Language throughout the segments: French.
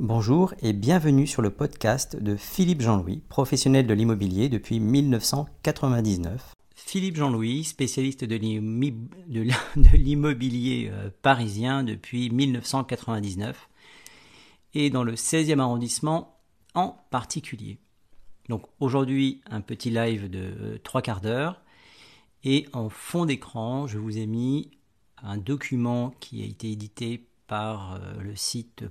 Bonjour et bienvenue sur le podcast de Philippe Jean-Louis, professionnel de l'immobilier depuis 1999. Philippe Jean-Louis, spécialiste de l'immobilier euh, parisien depuis 1999 et dans le 16e arrondissement en particulier. Donc aujourd'hui un petit live de euh, trois quarts d'heure et en fond d'écran je vous ai mis un document qui a été édité par euh, le site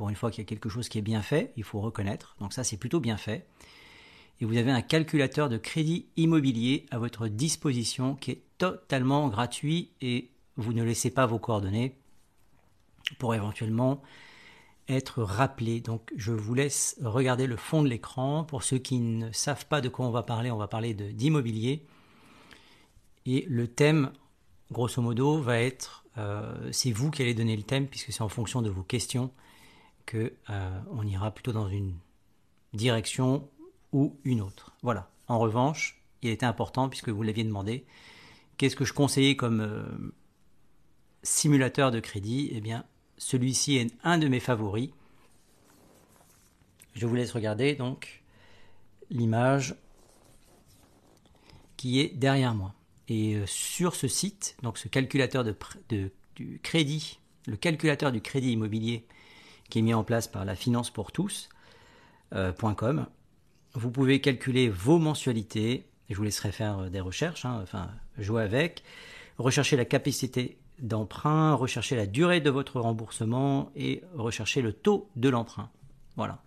pour une fois qu'il y a quelque chose qui est bien fait, il faut reconnaître. Donc ça, c'est plutôt bien fait. Et vous avez un calculateur de crédit immobilier à votre disposition qui est totalement gratuit et vous ne laissez pas vos coordonnées pour éventuellement être rappelé. Donc je vous laisse regarder le fond de l'écran. Pour ceux qui ne savent pas de quoi on va parler, on va parler d'immobilier. Et le thème, grosso modo, va être, euh, c'est vous qui allez donner le thème puisque c'est en fonction de vos questions euh, on ira plutôt dans une direction ou une autre. Voilà. En revanche, il était important puisque vous l'aviez demandé. Qu'est-ce que je conseillais comme euh, simulateur de crédit? Eh bien, celui-ci est un de mes favoris. Je vous laisse regarder donc l'image qui est derrière moi. Et euh, sur ce site, donc ce calculateur de, du crédit, le calculateur du crédit immobilier qui est mis en place par la finance pour tous.com. Euh, vous pouvez calculer vos mensualités, je vous laisserai faire euh, des recherches, hein, enfin jouer avec, rechercher la capacité d'emprunt, rechercher la durée de votre remboursement et rechercher le taux de l'emprunt. Voilà.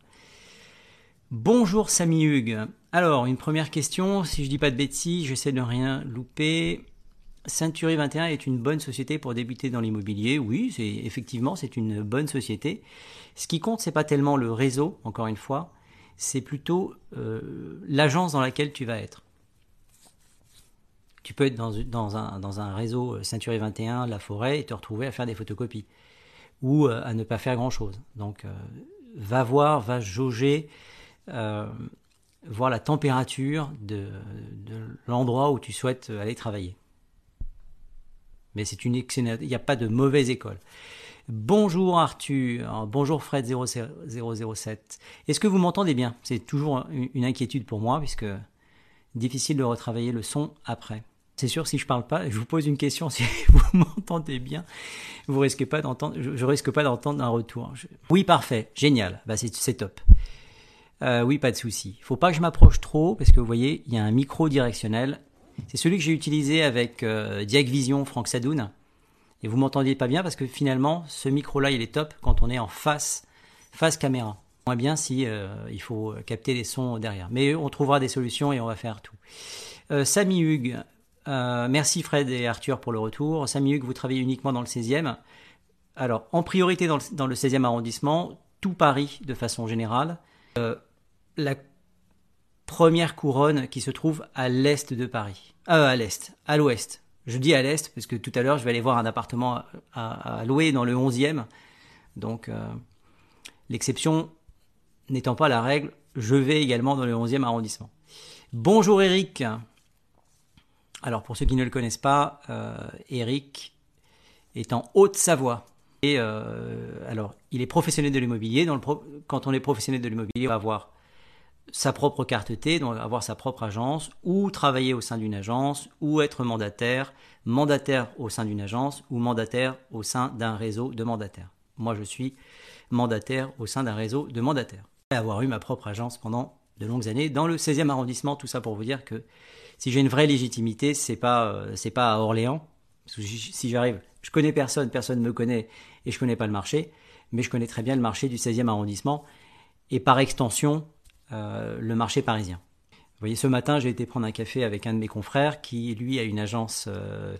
Bonjour Samy Hugues. Alors, une première question, si je dis pas de bêtises, j'essaie de rien louper. Century 21 est une bonne société pour débuter dans l'immobilier. Oui, c'est effectivement c'est une bonne société. Ce qui compte c'est pas tellement le réseau, encore une fois, c'est plutôt euh, l'agence dans laquelle tu vas être. Tu peux être dans, un, réseau euh, Century 21, la forêt, et te retrouver à faire des photocopies ou euh, à ne pas faire grand chose. Donc va voir, va jauger, voir la température de l'endroit où tu souhaites aller travailler. Mais c'est une. Il n'y a pas de mauvaise école. Bonjour Arthur, bonjour Fred 007. Est-ce que vous m'entendez bien? C'est toujours une inquiétude pour moi puisque difficile de retravailler le son après. C'est sûr, si je parle pas, je vous pose une question, si vous m'entendez bien, vous risquez pas d'entendre, je, risque pas d'entendre un retour. Oui, parfait, génial, bah c'est top. Euh, oui, pas de souci. Il faut pas que je m'approche trop parce que vous voyez, il y a un micro directionnel c'est celui que j'ai utilisé avec euh, Vision Franck Sadoun. Et vous m'entendiez pas bien parce que finalement, ce micro-là, il est top quand on est en face, face caméra. Moins bien si euh, il faut capter les sons derrière. Mais on trouvera des solutions et on va faire tout. Euh, Samy Hugues, euh, merci Fred et Arthur pour le retour. Samy Hugues, vous travaillez uniquement dans le 16e. Alors, en priorité dans le, dans le 16e arrondissement, tout Paris de façon générale. la première couronne qui se trouve à l'est de Paris. Euh, à l'est, à l'ouest. Je dis à l'est parce que tout à l'heure je vais aller voir un appartement à, louer dans le 11e. Donc euh, l'exception n'étant pas la règle, je vais également dans le 11e arrondissement. Bonjour Eric. Alors pour ceux qui ne le connaissent pas, euh, Eric est en Haute-Savoie. Et euh, alors, il est professionnel de l'immobilier. Quand on est professionnel de l'immobilier, on va avoir sa propre carte T, donc avoir sa propre agence, ou travailler au sein d'une agence, ou être mandataire, mandataire au sein d'une agence, ou mandataire au sein d'un réseau de mandataires. Moi, je suis mandataire au sein d'un réseau de mandataires. Avoir eu ma propre agence pendant de longues années dans le 16e arrondissement, tout ça pour vous dire que si j'ai une vraie légitimité, c'est pas euh, pas à Orléans. si j'arrive, je connais personne, personne ne me connaît et je connais pas le marché, mais je connais très bien le marché du 16e arrondissement et par extension euh, le marché parisien. Vous voyez, ce matin, j'ai été prendre un café avec un de mes confrères qui, lui, a une agence euh,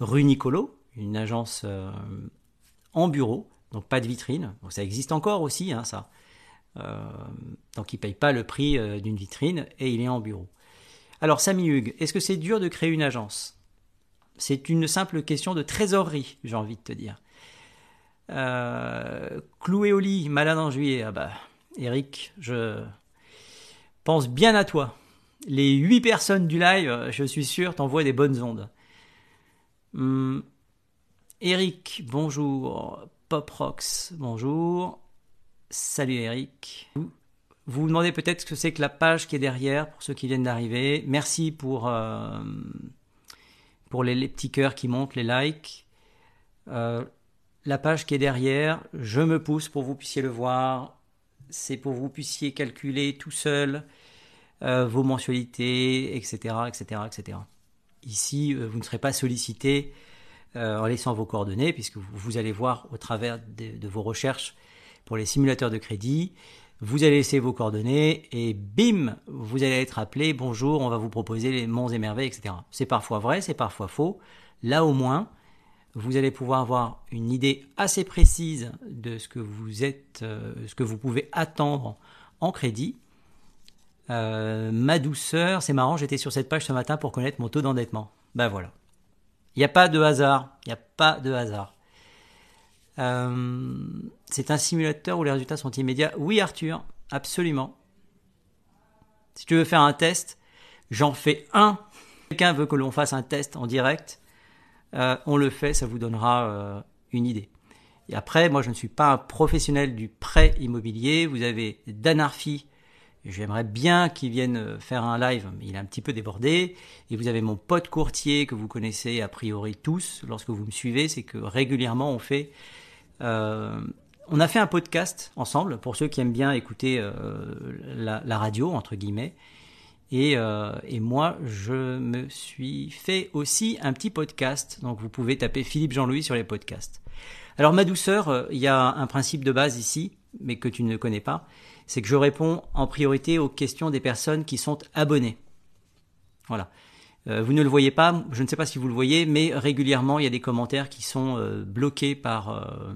rue Nicolo, une agence euh, en bureau, donc pas de vitrine. Donc ça existe encore aussi, hein, ça. donc il ne paye pas le prix d'une vitrine et il est en bureau. Alors, Samy Hugues, est-ce que c'est dur de créer une agence? C'est une simple question de trésorerie, j'ai envie de te dire. cloué au lit, malade en juillet, ah bah, Eric, je, pense bien à toi. Les 8 personnes du live, euh, je suis sûr, t'envoient des bonnes ondes. Hum, Eric, bonjour. Poprox, bonjour. Salut Eric. Vous vous demandez peut-être ce que c'est que la page qui est derrière pour ceux qui viennent d'arriver. Merci pour, euh, pour les, petits cœurs qui montent, les likes. Euh, la page qui est derrière, je me pousse pour que vous puissiez le voir. C'est pour que vous puissiez calculer tout seul euh, vos mensualités, etc., etc., etc. Ici, vous ne serez pas sollicité en laissant vos coordonnées, puisque vous, allez voir au travers de vos recherches pour les simulateurs de crédit. Vous allez laisser vos coordonnées et bim, vous allez être appelé, bonjour, on va vous proposer les monts et merveilles, etc. C'est parfois vrai, c'est parfois faux. Là au moins, vous allez pouvoir avoir une idée assez précise de ce que vous euh, pouvez attendre en crédit. Euh, ma douceur, c'est marrant, j'étais sur cette page ce matin pour connaître mon taux d'endettement. Ben voilà. Il n'y a pas de hasard, il n'y a pas de hasard. Euh, c'est un simulateur où les résultats sont immédiats. Oui, Arthur, absolument. Si tu veux faire un test, j'en fais un. Quelqu'un veut que l'on fasse un test en direct, euh, on le fait, ça vous donnera euh, une idée. Et après, moi, je ne suis pas un professionnel du prêt immobilier. Vous avez Danarfi. J'aimerais bien qu'il vienne faire un live, mais il est un petit peu débordé. Et vous avez mon pote courtier que vous connaissez a priori tous lorsque vous me suivez. C'est que régulièrement, on fait euh, on a fait un podcast ensemble pour ceux qui aiment bien écouter euh, la, radio entre guillemets. Euh, et, moi, je me suis fait aussi un petit podcast. Donc vous pouvez taper Philippe Jean-Louis sur les podcasts. Alors ma douceur, il y a un principe de base ici, mais que tu ne connais pas, c'est que je réponds en priorité aux questions des personnes qui sont abonnées. Voilà. Euh, vous ne le voyez pas, je ne sais pas si vous le voyez, mais régulièrement il y a des commentaires qui sont euh, bloqués par, euh,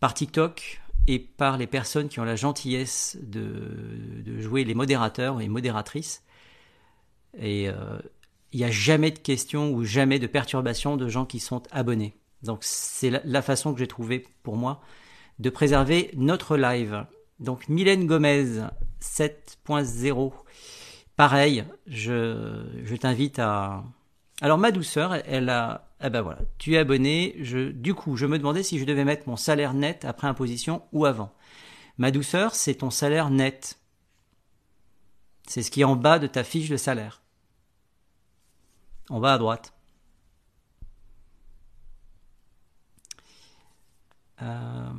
par TikTok et par les personnes qui ont la gentillesse de, jouer les modérateurs et modératrices. Et il n'y a jamais de questions ou jamais de perturbations de gens qui sont abonnés. Donc c'est la, façon que j'ai trouvé pour moi de préserver notre live. Donc Mylène Gomez 7.0 Pareil, je, t'invite à... Alors ma douceur, elle a... Eh ben voilà, tu es abonné. Je, du coup, je me demandais si je devais mettre mon salaire net après imposition ou avant. Ma douceur, c'est ton salaire net. C'est ce qui est en bas de ta fiche de salaire. En bas à droite. Euh,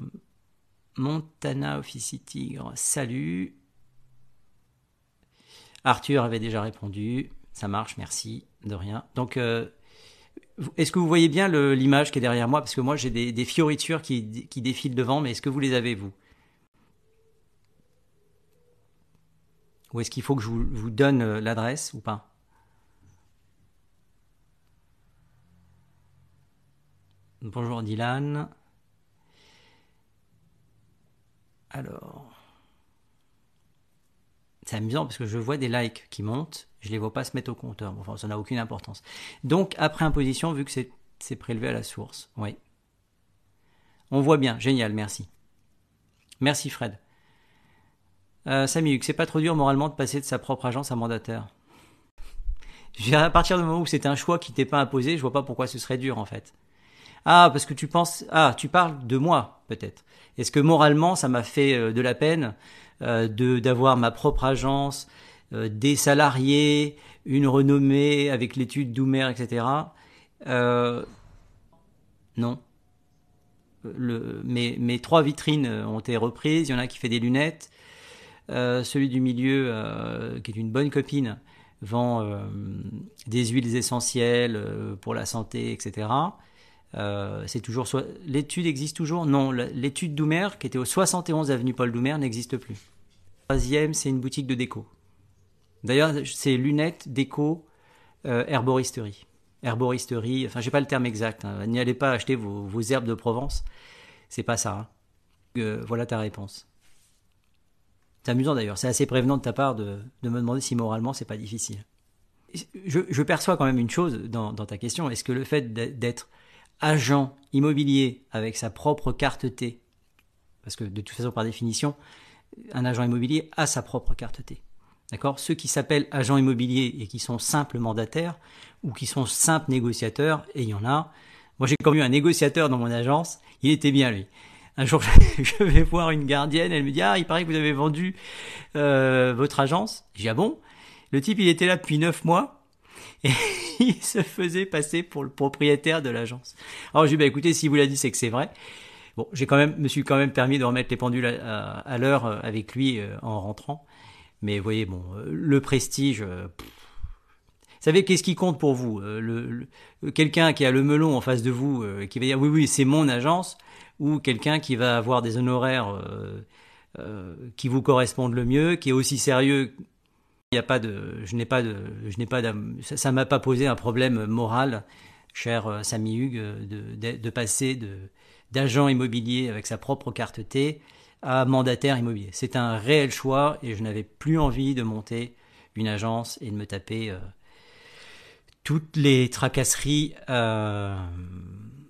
Montana Office Tigre, salut. Arthur avait déjà répondu. Ça marche, merci, de rien. Donc, euh, est-ce que vous voyez bien l'image qui est derrière moi? Parce que moi, j'ai des, fioritures qui, défilent devant, mais est-ce que vous les avez, vous? Ou est-ce qu'il faut que je vous, donne euh, l'adresse ou pas? Bonjour Dylan. Alors c'est amusant parce que je vois des likes qui montent, je les vois pas se mettre au compteur. Enfin, ça n'a aucune importance. Donc, après imposition, vu que c'est prélevé à la source, oui. On voit bien, génial, merci. Merci Fred. Euh, Samy, c'est pas trop dur moralement de passer de sa propre agence à mandataire. À partir du moment où c'est un choix qui t'est pas imposé, je vois pas pourquoi ce serait dur en fait. Ah, parce que tu penses, ah, tu parles de moi peut-être. Est-ce que moralement ça m'a fait euh, de la peine de d'avoir ma propre agence, euh, des salariés, une renommée avec l'étude Doumer, etc. Euh, non. Le, mes, mes, trois vitrines ont été reprises. Il y en a qui fait des lunettes. celui du milieu, qui est une bonne copine, vend des huiles essentielles pour la santé, etc. c'est toujours l'étude existe toujours? Non, l'étude Doumer qui était au 71 avenue Paul Doumer n'existe plus. Troisième, c'est une boutique de déco. D'ailleurs, c'est lunettes, déco, euh, herboristerie. Herboristerie, enfin, j'ai pas le terme exact. Hein. N'y allez pas acheter vos, herbes de Provence. C'est pas ça. Hein. Euh, voilà ta réponse. C'est amusant d'ailleurs. C'est assez prévenant de ta part de, me demander si moralement c'est pas difficile. Je, perçois quand même une chose dans ta question. Est-ce que le fait d'être agent immobilier avec sa propre carte T, parce que de toute façon par définition, un agent immobilier a sa propre carte T. D'accord? Ceux qui s'appellent agents immobiliers et qui sont simples mandataires ou qui sont simples négociateurs, et il y en a. Moi, j'ai comme eu un négociateur dans mon agence, il était bien lui. Un jour, je vais voir une gardienne, elle me dit ah il paraît que vous avez vendu euh, votre agence. J'ai ah bon Le type il était là depuis neuf mois et il se faisait passer pour le propriétaire de l'agence. Alors je lui ai dit bah, écoutez si vous l'a dit c'est que c'est vrai. Bon, j'ai quand même, me suis quand même permis de remettre les pendules à, l'heure euh, avec lui euh, en rentrant. Mais vous voyez, bon, euh, le prestige. vous savez, qu'est-ce qui compte pour vous le, Quelqu'un qui a le melon en face de vous, qui va dire oui, oui, c'est mon agence, ou quelqu'un qui va avoir des honoraires qui vous correspondent le mieux, qui est aussi sérieux. Il n'y a pas de, je n'ai pas de, je n'ai pas ça, m'a pas posé un problème moral, cher Samy Hugues, de, de, de passer d'agent immobilier avec sa propre carte T à mandataire immobilier. C'est un réel choix et je n'avais plus envie de monter une agence et de me taper euh, toutes les tracasseries euh,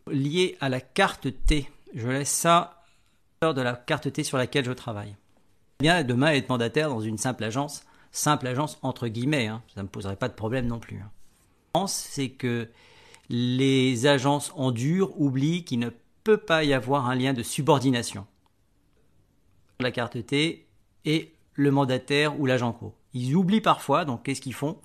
liées à la carte T. Je laisse ça de la carte T sur laquelle je travaille. Bien demain être mandataire dans une simple agence, simple agence entre guillemets, hein. ça ne me poserait pas de problème non plus. Hein. C'est que les agences en dur oublient qu'ils ne peut pas y avoir un lien de subordination. La carte T et le mandataire ou l'agent co. Ils oublient parfois, donc qu'est-ce qu'ils font?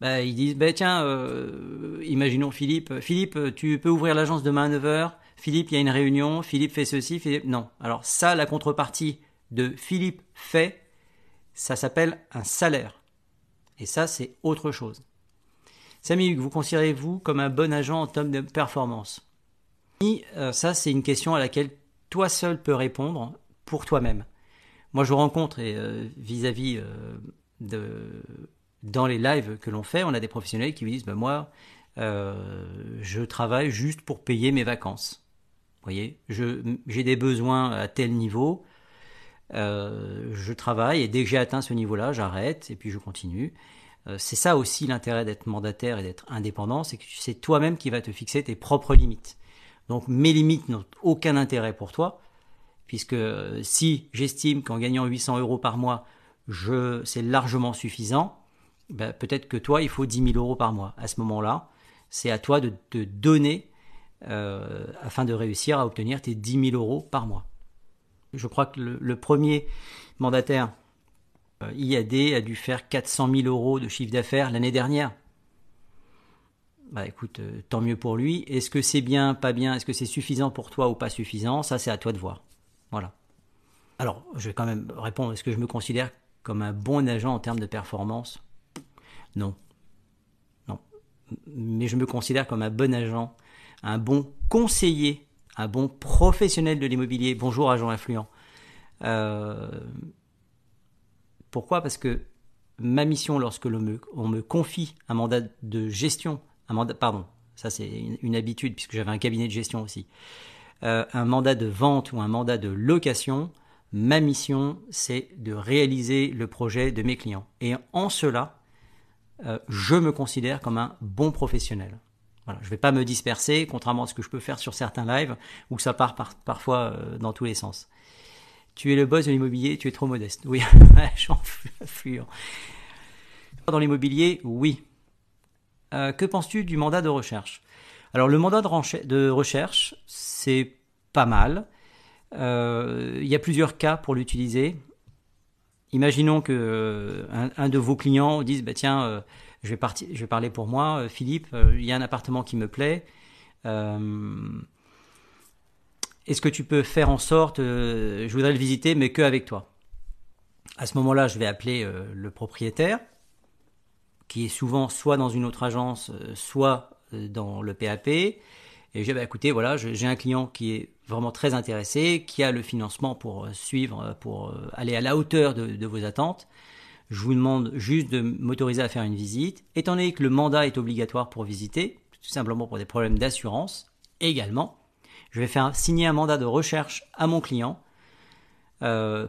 Bah, Ils disent, bah, tiens, euh, imaginons Philippe, Philippe, tu peux ouvrir l'agence demain à 9h, Philippe, il y a une réunion, Philippe fait ceci, Philippe... Non. Alors ça, la contrepartie de Philippe fait, ça s'appelle un salaire. Et ça, c'est autre chose. Samy vous considérez-vous comme un bon agent en termes de performance? Euh, ça, c'est une question à laquelle toi seul peux répondre pour toi-même. Moi, je rencontre euh, vis-à-vis euh, dans les lives que l'on fait, on a des professionnels qui me disent, ben moi, je travaille juste pour payer mes vacances. Vous voyez, j'ai des besoins à tel niveau, je travaille et dès que j'ai atteint ce niveau-là, j'arrête et puis je continue. c'est ça aussi l'intérêt d'être mandataire et d'être indépendant, c'est que c'est toi-même qui vas te fixer tes propres limites. Donc mes limites n'ont aucun intérêt pour toi, puisque euh, si j'estime qu'en gagnant 800 euros par mois, je, c'est largement suffisant, ben, peut-être que toi, il faut 10 000 euros par mois. À ce moment-là, c'est à toi de te donner euh, afin de réussir à obtenir tes 10 000 euros par mois. Je crois que le, premier mandataire euh, IAD a dû faire 400 000 euros de chiffre d'affaires l'année dernière bah écoute, euh, tant mieux pour lui. Est-ce que c'est bien, pas bien? Est-ce que c'est suffisant pour toi ou pas suffisant? Ça, c'est à toi de voir. Voilà. Alors, je vais quand même répondre. Est-ce que je me considère comme un bon agent en termes de performance? Non. Non. Mais je me considère comme un bon agent, un bon conseiller, un bon professionnel de l'immobilier. Bonjour, agent influent. Euh, pourquoi? Parce que ma mission, lorsque l'on me, on me confie un mandat de gestion un mandat, pardon, ça c'est une, habitude puisque j'avais un cabinet de gestion aussi, euh, un mandat de vente ou un mandat de location, ma mission c'est de réaliser le projet de mes clients. Et en cela, euh, je me considère comme un bon professionnel. Je ne vais pas me disperser, contrairement à ce que je peux faire sur certains lives où ça part parfois euh, dans tous les sens. Tu es le boss de l'immobilier, tu es trop modeste. Oui, j'en fuis. Dans l'immobilier, oui, euh, que penses-tu du mandat de recherche? Alors le mandat de, recherche, c'est pas mal. Euh, il y a plusieurs cas pour l'utiliser. Imaginons que un, de vos clients dise bah, tiens, je, vais je parler pour moi, Philippe, il y a un appartement qui me plaît. Est-ce que tu peux faire en sorte, je voudrais le visiter, mais que avec toi? À ce moment-là, je vais appeler le propriétaire qui est souvent soit dans une autre agence, euh, soit euh, dans le PAP. Et j'ai bah, écoutez, voilà, j'ai un client qui est vraiment très intéressé, qui a le financement pour euh, suivre, pour aller à la hauteur de, vos attentes. Je vous demande juste de m'autoriser à faire une visite. Étant donné que le mandat est obligatoire pour visiter, tout simplement pour des problèmes d'assurance, également, je vais faire signer un mandat de recherche à mon client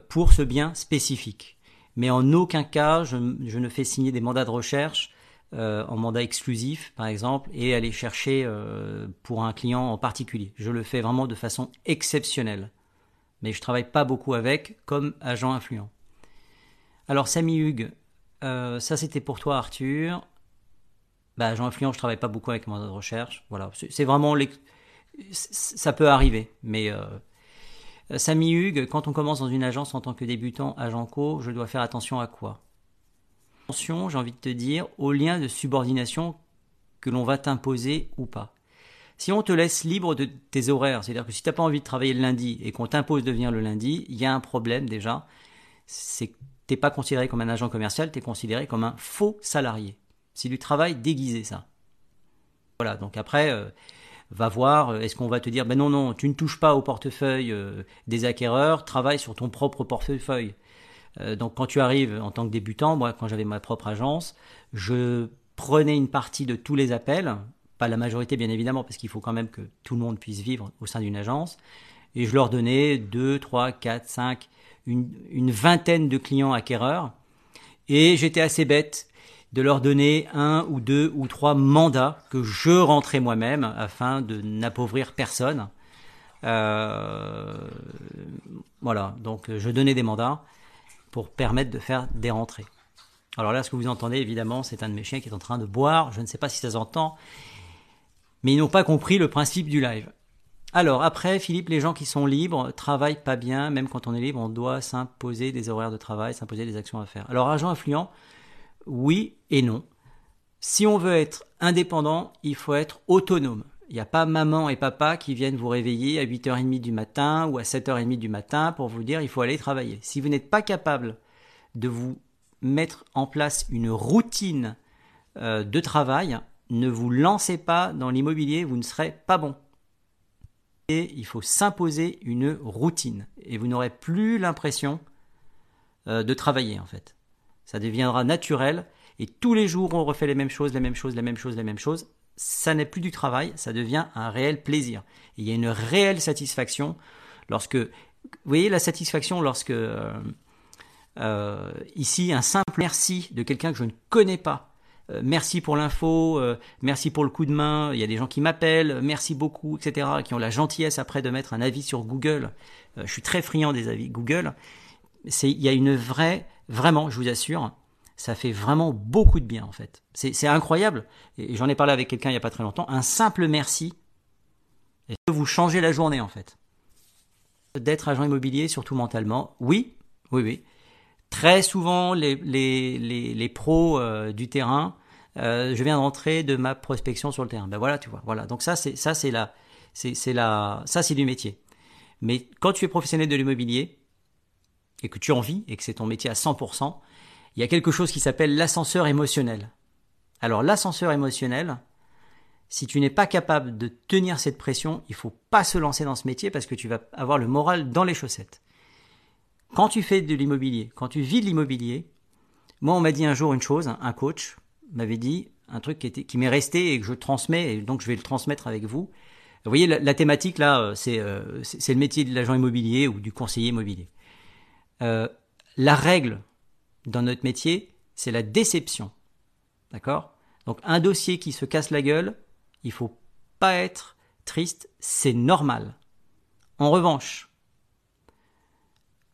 pour ce bien spécifique mais en aucun cas je, ne fais signer des mandats de recherche euh, en mandat exclusif, par exemple, et aller chercher euh, pour un client en particulier. Je le fais vraiment de façon exceptionnelle, mais je travaille pas beaucoup avec comme agent influent. Alors Samy Hugues, euh, ça c'était pour toi Arthur. Bah, agent influent, je travaille pas beaucoup avec mandat de recherche. Voilà, c'est vraiment ça peut arriver, mais Samy Hugues, quand on commence dans une agence en tant que débutant agent co, je dois faire attention à quoi? Attention, j'ai envie de te dire, au lien de subordination que l'on va t'imposer ou pas. Si on te laisse libre de tes horaires, c'est-à-dire que si tu n'as pas envie de travailler le lundi et qu'on t'impose de venir le lundi, il y a un problème déjà. C'est n'es pas considéré comme un agent commercial, tu es considéré comme un faux salarié. C'est du travail déguisé, ça. Voilà, donc après, euh, va voir, euh, est-ce qu'on va te dire, ben non, non, tu ne touches pas au portefeuille euh, des acquéreurs, travaille sur ton propre portefeuille. donc quand tu arrives en tant que débutant, moi quand j'avais ma propre agence, je prenais une partie de tous les appels, pas la majorité bien évidemment, parce qu'il faut quand même que tout le monde puisse vivre au sein d'une agence, et je leur donnais 2, 3, 4, 5, une, vingtaine de clients acquéreurs, et j'étais assez bête de leur donner un ou deux ou trois mandats que je rentrais moi-même afin de n'appauvrir personne. Euh, voilà, donc je donnais des mandats pour permettre de faire des rentrées. Alors là, ce que vous entendez, évidemment, c'est un de mes chiens qui est en train de boire. Je ne sais pas si ça s'entend, mais ils n'ont pas compris le principe du live. Alors après, Philippe, les gens qui sont libres travaillent pas bien. Même quand on est libre, on doit s'imposer des horaires de travail, s'imposer des actions à faire. Alors agent influent, oui et non. Si on veut être indépendant, il faut être autonome. Il n'y a pas maman et papa qui viennent vous réveiller à 8h30 du matin ou à 7h30 du matin pour vous dire il faut aller travailler. Si vous n'êtes pas capable de vous mettre en place une routine euh, de travail, ne vous lancez pas dans l'immobilier, vous ne serez pas bon. Et il faut s'imposer une routine et vous n'aurez plus l'impression euh, de travailler en fait. Ça deviendra naturel et tous les jours on refait les mêmes choses, les mêmes choses, les mêmes choses, les mêmes choses. Ça n'est plus du travail, ça devient un réel plaisir. il y a une réelle satisfaction lorsque, vous voyez la satisfaction lorsque euh, euh, ici un simple merci de quelqu'un que je ne connais pas. Euh, merci pour l'info, merci pour le coup de main. Il y a des gens qui m'appellent, merci beaucoup, etc. Qui ont la gentillesse après de mettre un avis sur Google. je suis très friand des avis Google. Il y a une vraie Vraiment, je vous assure, ça fait vraiment beaucoup de bien en fait. C'est incroyable. Et j'en ai parlé avec quelqu'un il n'y a pas très longtemps. Un simple merci peut vous changer la journée en fait. D'être agent immobilier, surtout mentalement, oui, oui, oui. Très souvent, les, les, les, pros euh, du terrain, euh, je viens d'entrer de ma prospection sur le terrain. Ben voilà, tu vois. Voilà. Donc ça, c'est ça, c'est la, c'est la, ça, c'est du métier. Mais quand tu es professionnel de l'immobilier, et que tu en vis et que c'est ton métier à 100%, il y a quelque chose qui s'appelle l'ascenseur émotionnel. Alors l'ascenseur émotionnel, si tu n'es pas capable de tenir cette pression, il faut pas se lancer dans ce métier parce que tu vas avoir le moral dans les chaussettes. Quand tu fais de l'immobilier, quand tu vis de l'immobilier, moi on m'a dit un jour une chose, un coach m'avait dit un truc qui, était, qui m'est resté et que je transmets et donc je vais le transmettre avec vous. Vous voyez la, thématique là, euh, euh, c'est c'est le métier de l'agent immobilier ou du conseiller immobilier. Euh, la règle dans notre métier, c'est la déception. D'accord? Donc un dossier qui se casse la gueule, il faut pas être triste, c'est normal. En revanche,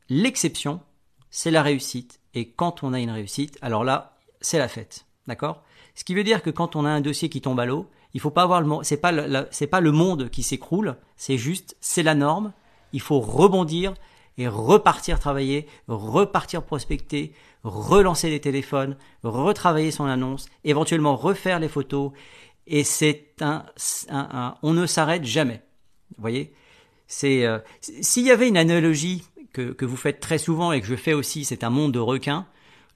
l'exception, c'est la réussite. Et quand on a une réussite, alors là, c'est la fête. D'accord? Ce qui veut dire que quand on a un dossier qui tombe à l'eau, il faut pas avoir le c'est pas c'est pas le monde qui s'écroule, c'est juste c'est la norme. Il faut rebondir, et repartir travailler, repartir prospecter, relancer les téléphones, retravailler son annonce, éventuellement refaire les photos. Et c'est un, on ne s'arrête jamais. Vous voyez, c'est euh, s'il y avait une analogie que, que vous faites très souvent et que je fais aussi, c'est un monde de requins.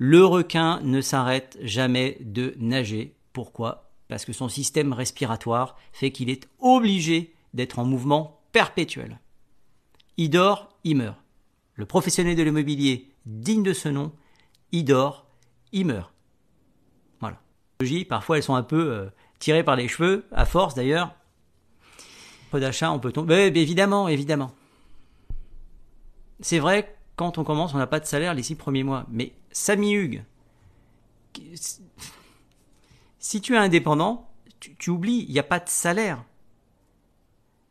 Le requin ne s'arrête jamais de nager. Pourquoi? Parce que son système respiratoire fait qu'il est obligé d'être en mouvement perpétuel. Il dort, il meurt. Le professionnel de l'immobilier digne de ce nom, il dort, il meurt. Voilà. Parfois, elles sont un peu euh, tirées par les cheveux, à force d'ailleurs. Peu d'achat, on peut tomber. évidemment, évidemment. C'est vrai, quand on commence, on n'a pas de salaire les six premiers mois. Mais Samy Hugues, si tu es indépendant, tu oublies, il n'y a pas de salaire.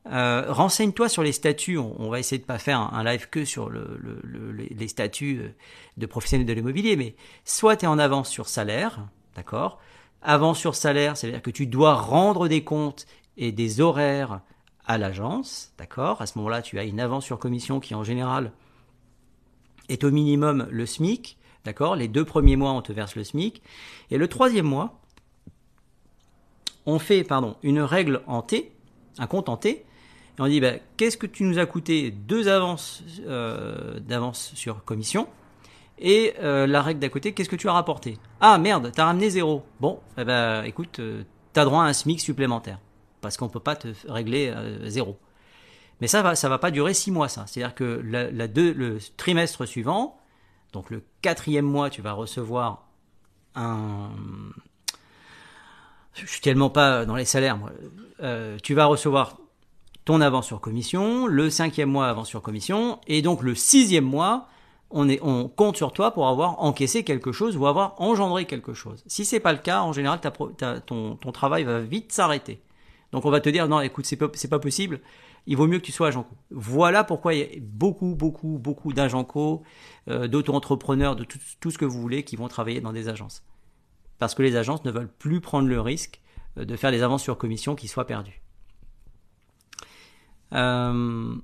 Euh, renseigne-toi sur les statuts. On, va essayer de pas faire un, live que sur le, les statuts euh, de professionnels de l'immobilier, mais soit tu es en avance sur salaire, d'accord? Avance sur salaire, c'est-à-dire que tu dois rendre des comptes et des horaires à l'agence, d'accord? À ce moment-là, tu as une avance sur commission qui en général est au minimum le SMIC, d'accord? Les deux premiers mois, on te verse le SMIC. Et le troisième mois, on fait pardon, une règle en T, un compte en T, et on dit bah, qu'est-ce que tu nous as coûté deux avances euh, d'avance sur commission et euh, la règle d'à côté, qu'est-ce que tu as rapporté? Ah merde, t'as ramené zéro. Bon, eh ben, écoute, euh, t'as droit à un SMIC supplémentaire parce qu'on peut pas te régler zéro. Mais ça va, ça va pas durer six mois, ça. C'est-à-dire que le trimestre suivant, donc le quatrième mois, tu vas recevoir un. Je suis tellement pas dans les salaires, moi. tu vas recevoir ton avance sur commission, le cinquième mois avance sur commission, et donc le sixième mois, on, est, on compte sur toi pour avoir encaissé quelque chose ou avoir engendré quelque chose. Si c'est pas le cas, en général, ton, ton, travail va vite s'arrêter. Donc on va te dire non, écoute, c'est pas, pas possible. Il vaut mieux que tu sois agent co. Voilà pourquoi il y a beaucoup, beaucoup, beaucoup d'agents co, euh, d'auto-entrepreneurs, de tout, ce que vous voulez, qui vont travailler dans des agences. Parce que les agences ne veulent plus prendre le risque euh, de faire des avances sur commission qui soient perdues. Euh,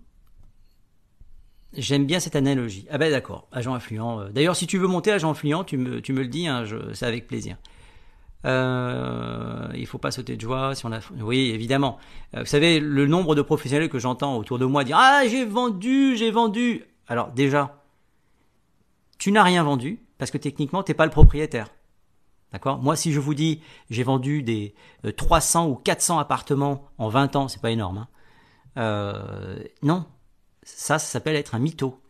j'aime bien cette analogie. Ah ben d'accord, agent influent. D'ailleurs, si tu veux monter agent influent, tu me, tu me le dis, hein, c'est avec plaisir. Euh, il faut pas sauter de joie si on a. Oui, évidemment. Euh, vous savez, le nombre de professionnels que j'entends autour de moi dire Ah, j'ai vendu, j'ai vendu. Alors déjà, tu n'as rien vendu parce que techniquement, t'es pas le propriétaire. D'accord? Moi, si je vous dis j'ai vendu des 300 ou 400 appartements en 20 ans, c'est pas énorme. Hein euh, non, ça, ça s'appelle être un mytho.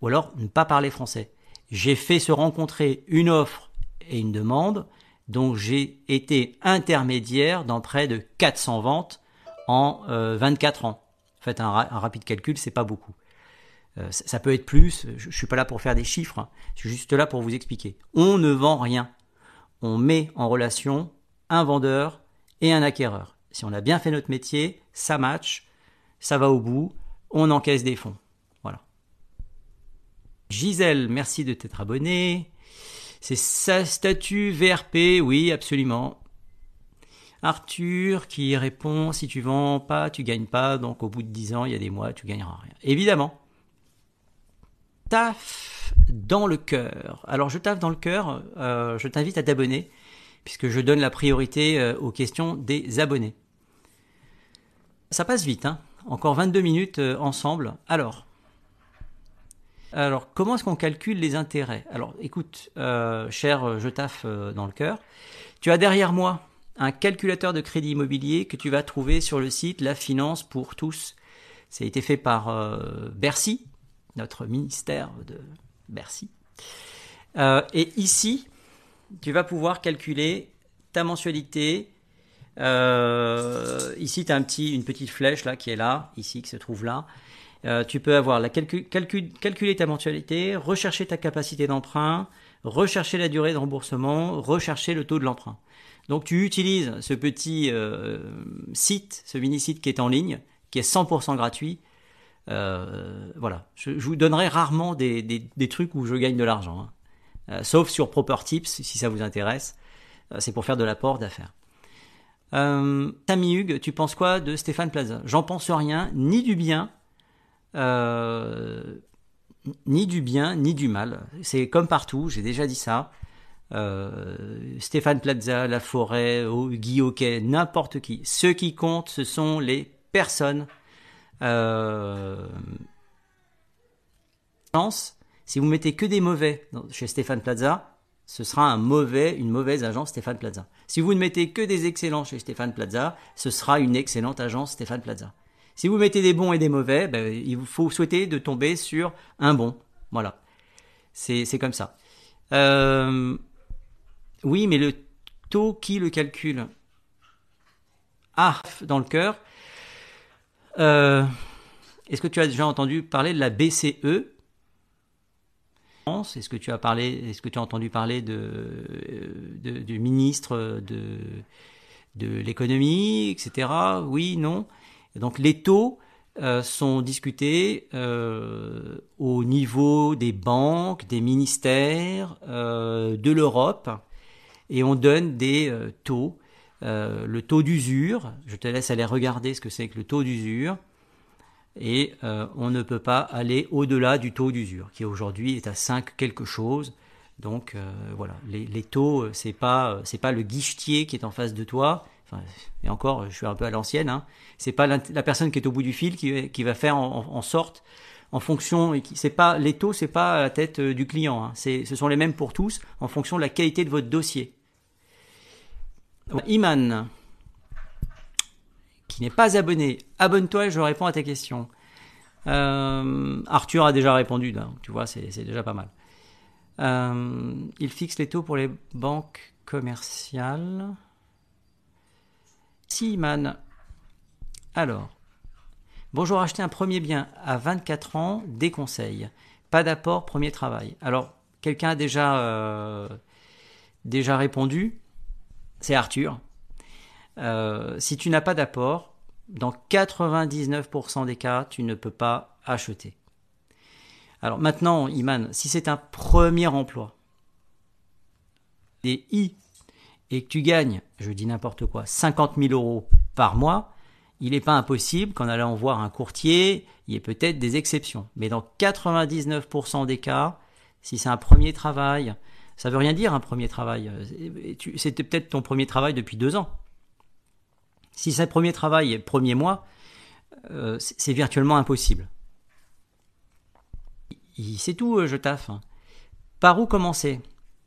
Ou alors ne pas parler français. J'ai fait se rencontrer une offre et une demande, donc j'ai été intermédiaire dans près de 400 ventes en 24 euh, ans. Faites un, rapide calcul, c'est pas beaucoup. Euh, ça, peut être plus, je, ne suis pas là pour faire des chiffres, hein. je suis juste là pour vous expliquer. On ne vend rien. On met en relation un vendeur et un acquéreur. Si on a bien fait notre métier, ça match, ça va au bout, on encaisse des fonds. Voilà. Gisèle, merci de t'être abonné. C'est sa statut VRP, oui, absolument. Arthur qui répond si tu vends pas, tu gagnes pas, donc au bout de 10 ans, il y a des mois, tu gagneras rien. Évidemment. Taf dans le cœur. Alors je taffe dans le cœur, euh, je t'invite à t'abonner, puisque je donne la priorité euh, aux questions des abonnés. Ça passe vite, hein encore 22 minutes euh, ensemble. Alors, alors comment est-ce qu'on calcule les intérêts? Alors, écoute, euh, cher euh, je taffe dans le cœur, tu as derrière moi un calculateur de crédit immobilier que tu vas trouver sur le site La Finance pour tous. Ça a été fait par Bercy, notre ministère de Bercy. et ici, tu vas pouvoir calculer ta mensualité, euh, ici, tu as une petite flèche qui est là, ici, qui se trouve là. Euh, tu peux avoir la calcul, calculer ta mensualité, rechercher ta capacité d'emprunt, rechercher la durée de remboursement, rechercher le taux de l'emprunt. Donc tu utilises ce petit euh, site, ce mini-site qui est en ligne, qui est 100% gratuit. Euh, voilà, je, vous donnerai rarement des, trucs où je gagne de l'argent, hein. Sauf sur Proper Tips si ça vous intéresse. C'est pour faire de l'apport d'affaires. Tammy Hugues, tu penses quoi de Stéphane Plaza? J'en pense rien, ni du bien, euh, ni du bien, ni du mal. C'est comme partout, j'ai déjà dit ça. Euh, Stéphane Plaza, La Forêt, Guy Hockey, n'importe qui. Ceux qui comptent, ce sont les personnes. Euh, si vous mettez que des mauvais chez Stéphane Plaza, ce sera un mauvais, une mauvaise agence Stéphane Plaza. Si vous ne mettez que des excellents chez Stéphane Plaza, ce sera une excellente agence Stéphane Plaza. Si vous mettez des bons et des mauvais, ben, il faut souhaiter de tomber sur un bon. Voilà. C'est comme ça. Euh, oui, mais le taux, qui le calcule Ah, dans le cœur. Euh, est-ce que tu as déjà entendu parler de la BCE est-ce que tu as parlé, est-ce que tu as entendu parler de, du ministre de, de l'économie, etc. Oui, non? Donc les taux euh, sont discutés euh, au niveau des banques, des ministères, euh, de l'Europe, et on donne des taux le taux d'usure. Je te laisse aller regarder ce que c'est que le taux d'usure. Et on ne peut pas aller au-delà du taux d'usure, qui aujourd'hui est à 5 quelque chose. Donc voilà, les, taux, c'est pas pas le guichetier qui est en face de toi. Et encore, je suis un peu à l'ancienne. Hein. C'est pas la, personne qui est au bout du fil qui, va faire en sorte en fonction, c'est pas les taux, c'est pas la tête euh, du client, hein. ce sont les mêmes pour tous en fonction de la qualité de votre dossier. Iman, qui n'est pas abonné, abonne-toi et je réponds à tes questions. Euh, Arthur a déjà répondu, tu vois, c'est, déjà pas mal. Euh, il fixe les taux pour les banques commerciales. Si, Iman. Alors, Bonjour, acheter un premier bien à 24 ans, déconseil. Pas d'apport, premier travail. Alors, quelqu'un a déjà, euh, déjà répondu, c'est Arthur. Euh, si tu n'as pas d'apport, dans 99% des cas, tu ne peux pas acheter. Alors maintenant, Iman, si c'est un premier emploi, des I, et que tu gagnes, je dis n'importe quoi, 50 000 euros par mois, il n'est pas impossible qu'en allant voir un courtier, il y ait peut-être des exceptions. Mais dans 99% des cas, si c'est un premier travail, ça veut rien dire un premier travail. C'était peut-être ton premier travail depuis deux ans. Si c'est le premier travail, premier mois, euh, c'est virtuellement impossible. C'est tout, euh, je taffe. Par où commencer?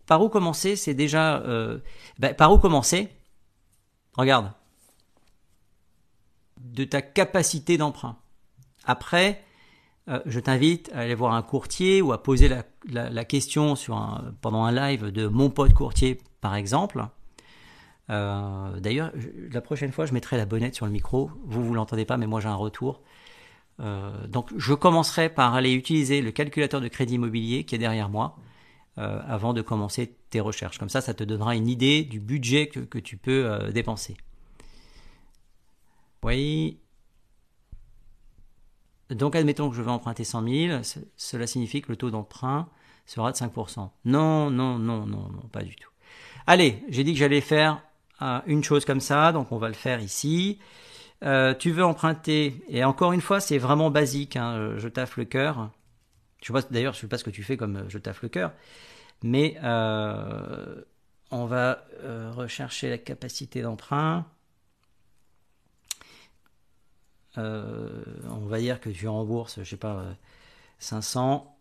Par où commencer, c'est déjà... Euh, ben, par où commencer? Regarde, de ta capacité d'emprunt. Après, euh, je t'invite à aller voir un courtier ou à poser la, question sur pendant un live de mon pote courtier, par exemple. Euh, d'ailleurs, la prochaine fois, je mettrai la bonnette sur le micro. Vous, vous l'entendez pas, mais moi, j'ai un retour. Euh, donc, je commencerai par aller utiliser le calculateur de crédit immobilier qui est derrière moi avant de commencer tes recherches. Comme ça, ça te donnera une idée du budget que tu peux dépenser. Oui. Donc admettons que je vais emprunter 100 000, cela signifie que le taux d'emprunt sera de 5%. Non, non, non, non, non, pas du tout. Allez, j'ai dit que j'allais faire euh, une chose comme ça, donc on va le faire ici. Euh, tu veux emprunter, et encore une fois, c'est vraiment basique, hein, je taffe le cœur. Je sais d'ailleurs, je sais pas ce que tu fais comme euh, je taffe le cœur, mais on va rechercher la capacité d'emprunt. Euh, on va dire que tu rembourses, je sais pas, 500.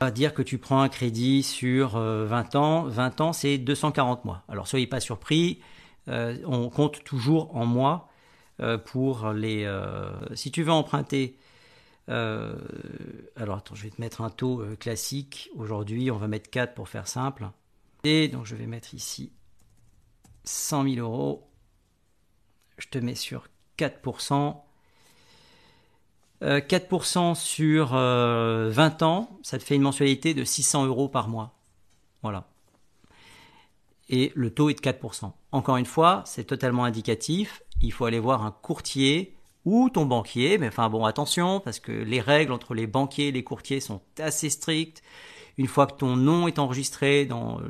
On va dire que tu prends un crédit sur 20 euh, ans. 20 ans, c'est 240 mois. Alors, soyez pas surpris. Euh, on compte toujours en mois pour les. si tu veux emprunter. Alors, attends, je vais te mettre un taux classique. Aujourd'hui, on va mettre 4 pour faire simple. Et donc, je vais mettre ici 100 000 euros. Je te mets sur 4%. 4% euh, sur 20 euh, ans, ça te fait une mensualité de 600 euros par mois. Voilà. Et le taux est de 4%. Encore une fois, c'est totalement indicatif. Il faut aller voir un courtier ou ton banquier. Mais enfin bon, attention, parce que les règles entre les banquiers et les courtiers sont assez strictes. Une fois que ton nom est enregistré dans,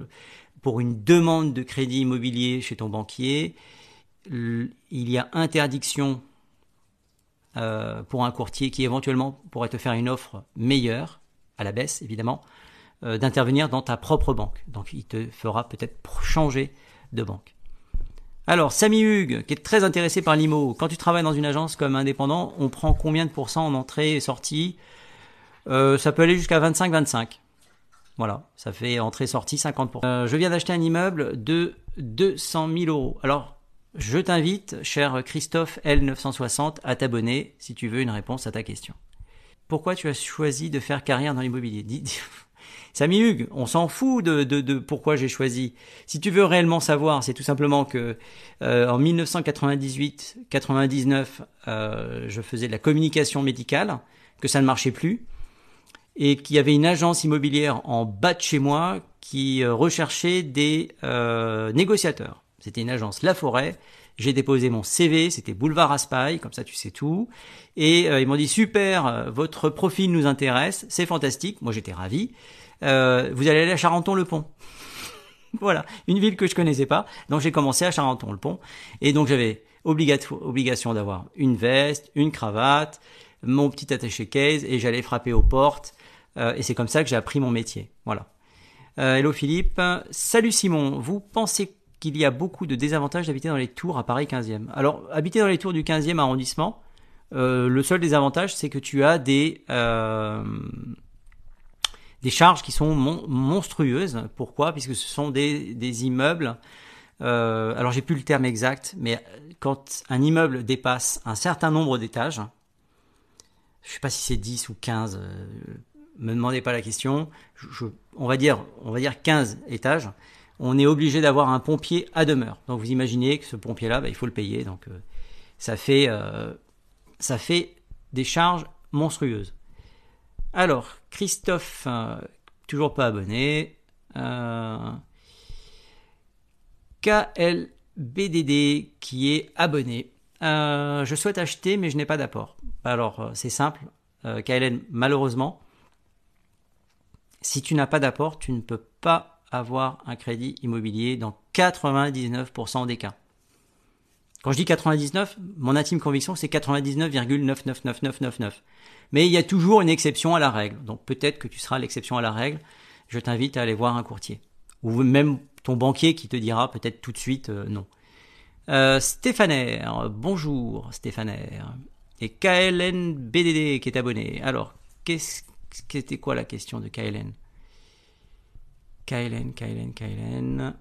pour une demande de crédit immobilier chez ton banquier, il y a interdiction euh, pour un courtier qui éventuellement pourrait te faire une offre meilleure, à la baisse évidemment, euh, d'intervenir dans ta propre banque. Donc il te fera peut-être changer de banque. Alors, Samy Hugues, qui est très intéressé par l'IMO, quand tu travailles dans une agence comme indépendant, on prend combien de pourcents en entrée et sortie? Euh, Ça peut aller jusqu'à 25-25. Voilà, ça fait entrée-sortie 50%. je viens d'acheter un immeuble de 200 000 euros. Alors, je t'invite, cher Christophe L960, à t'abonner si tu veux une réponse à ta question. Pourquoi tu as choisi de faire carrière dans l'immobilier? Samy Hugues, on s'en fout de, de, pourquoi j'ai choisi. Si tu veux réellement savoir, c'est tout simplement que euh, en 1998-99, euh, je faisais de la communication médicale, que ça ne marchait plus, et qu'il y avait une agence immobilière en bas de chez moi qui euh, recherchait des négociateurs. C'était une agence La Forêt. J'ai déposé mon CV, c'était Boulevard Raspail, comme ça tu sais tout. Et euh, ils m'ont dit super, euh, votre profil nous intéresse, c'est fantastique. Moi j'étais ravi. Euh, vous allez aller à Charenton-le-Pont. voilà, une ville que je connaissais pas. Donc j'ai commencé à Charenton-le-Pont. Et donc j'avais obligation d'avoir une veste, une cravate, mon petit attaché case et j'allais frapper aux portes. Euh, et c'est comme ça que j'ai appris mon métier. Voilà. Euh, hello Philippe. Salut Simon. Vous pensez qu'il y a beaucoup de désavantages d'habiter dans les tours à Paris 15e Alors, habiter dans les tours du 15e arrondissement, le seul désavantage, c'est que tu as des, des charges qui sont monstrueuses. Pourquoi? Puisque ce sont des, immeubles. alors, j'ai plus le terme exact, mais quand un immeuble dépasse un certain nombre d'étages, je sais pas si c'est 10 ou 15, euh, me demandez pas la question, on, va dire, on va dire 15 étages, on est obligé d'avoir un pompier à demeure. Donc vous imaginez que ce pompier-là, bah, il faut le payer, donc euh, ça, fait, euh, ça fait des charges monstrueuses. Alors, Christophe, toujours pas abonné. KLBDD qui est abonné. je souhaite acheter mais je n'ai pas d'apport. Alors, euh, c'est simple, euh, KLN, malheureusement, si tu n'as pas d'apport, tu ne peux pas avoir un crédit immobilier dans 99% des cas. Quand je dis 99, mon intime conviction, c'est 99,999999. Mais il y a toujours une exception à la règle. Donc peut-être que tu seras l'exception à la règle. Je t'invite à aller voir un courtier. Ou même ton banquier qui te dira peut-être tout de suite euh, non. Euh, bonjour Stéphanaire et KLNBDD qui est abonné. Alors, qu'est-ce c'était quoi la question de KLN KLN, KLN, KLN.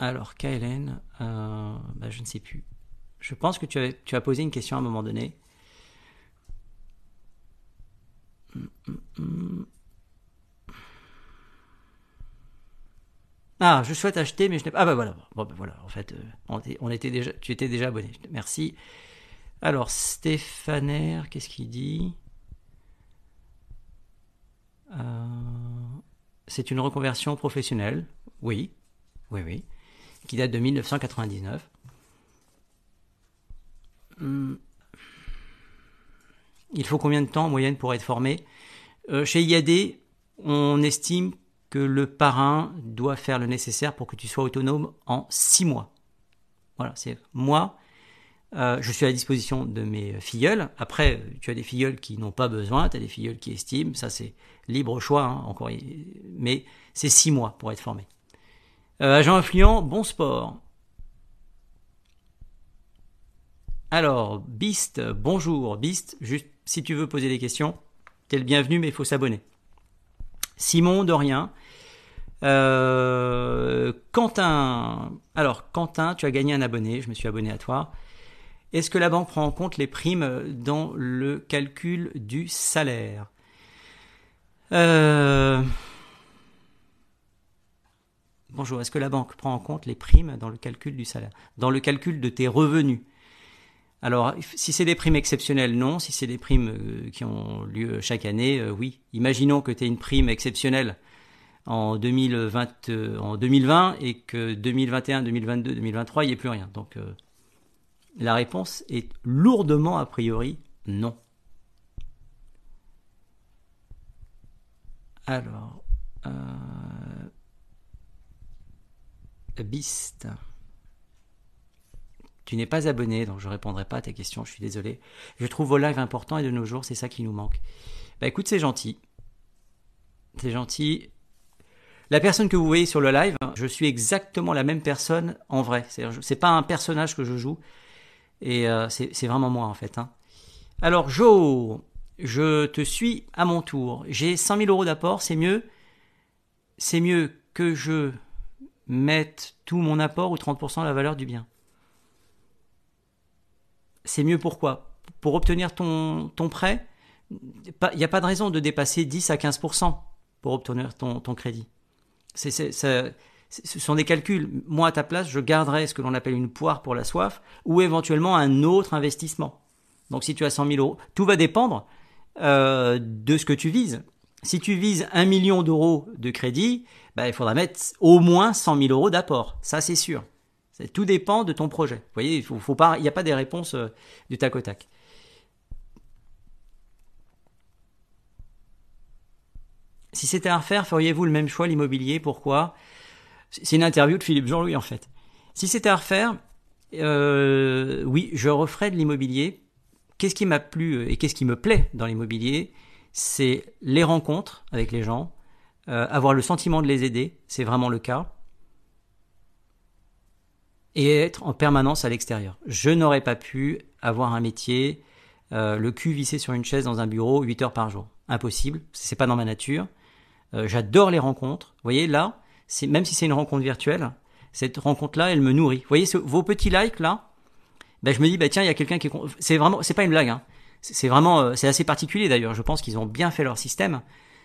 Alors, KLN, euh, bah, je ne sais plus. Je pense que tu as, posé une question à un moment donné. Ah, je souhaite acheter, mais je n'ai pas. Ah bah voilà. Bon, bah voilà. En fait, euh, on, était, déjà, tu étais déjà abonné. Merci. Alors, Stéphaner, qu'est-ce qu'il dit? Euh, C'est une reconversion professionnelle. Oui, oui, oui. Qui date de 1999. Hmm. Il faut combien de temps en moyenne pour être formé? Euh, Chez IAD, on estime que le parrain doit faire le nécessaire pour que tu sois autonome en six mois. Voilà, c'est moi. Euh, je suis à la disposition de mes filleuls. Après, tu as des filleuls qui n'ont pas besoin, tu as des filleuls qui estiment. Ça, c'est libre choix, hein, encore. Mais c'est six mois pour être formé. Euh, agent influent, bon sport. Alors, Beast, bonjour. Beast, juste si tu veux poser des questions, t'es le bienvenu, mais il faut s'abonner. Simon Dorian. Euh, Quentin. Alors, Quentin, tu as gagné un abonné, je me suis abonné à toi. Est-ce que la banque prend en compte les primes dans le calcul du salaire? Euh, Bonjour, est-ce que la banque prend en compte les primes dans le calcul du salaire Dans le calcul de tes revenus? Alors, si c'est des primes exceptionnelles, non. Si c'est des primes euh, qui ont lieu chaque année, euh, oui. Imaginons que tu aies une prime exceptionnelle en 2020, euh, en 2020 et que 2021, 2022, 2023, il n'y ait plus rien. Donc, la réponse est lourdement a priori non. Alors, Beast. Tu n'es pas abonné, donc je ne répondrai pas à tes questions, je suis désolé. Je trouve vos lives importants et de nos jours, c'est ça qui nous manque. Bah écoute, c'est gentil. C'est gentil. La personne que vous voyez sur le live, je suis exactement la même personne en vrai. C'est pas un personnage que je joue. Et euh, c'est vraiment moi en fait. Hein. Alors Joe, je te suis à mon tour. J'ai 100 000 euros d'apport, c'est mieux. C'est mieux que je mette tout mon apport ou 30% de la valeur du bien c'est mieux pourquoi? Pour obtenir ton, ton prêt, il n'y a pas de raison de dépasser 10 à 15% pour obtenir ton, ton crédit. Ce sont des calculs. Moi, à ta place, je garderais ce que l'on appelle une poire pour la soif ou éventuellement un autre investissement. Donc, si tu as 100 000 euros, tout va dépendre euh, de ce que tu vises. Si tu vises un million d'euros de crédit, bah, il faudra mettre au moins 100 000 euros d'apport. Ça, c'est sûr. Tout dépend de ton projet. Voyez, il faut, n'y a pas des réponses euh, du tac au tac. Si c'était à refaire, feriez-vous le même choix, l'immobilier? Pourquoi? C'est une interview de Philippe Jean-Louis en fait. Si c'était à refaire, euh, oui, je referais de l'immobilier. Qu'est-ce qui m'a plu et qu'est-ce qui me plaît dans l'immobilier? C'est les rencontres avec les gens, euh, avoir le sentiment de les aider, c'est vraiment le cas, et être en permanence à l'extérieur. Je n'aurais pas pu avoir un métier, euh, le cul vissé sur une chaise dans un bureau 8 heures par jour. Impossible, c'est pas dans ma nature. Euh, j'adore les rencontres. Vous voyez là, même si c'est une rencontre virtuelle, cette rencontre-là, elle me nourrit. Vous voyez vos petits likes là, ben je me dis bah tiens il y a quelqu'un qui est c'est vraiment c'est pas une blague hein. C'est vraiment c'est assez particulier d'ailleurs. Je pense qu'ils ont bien fait leur système.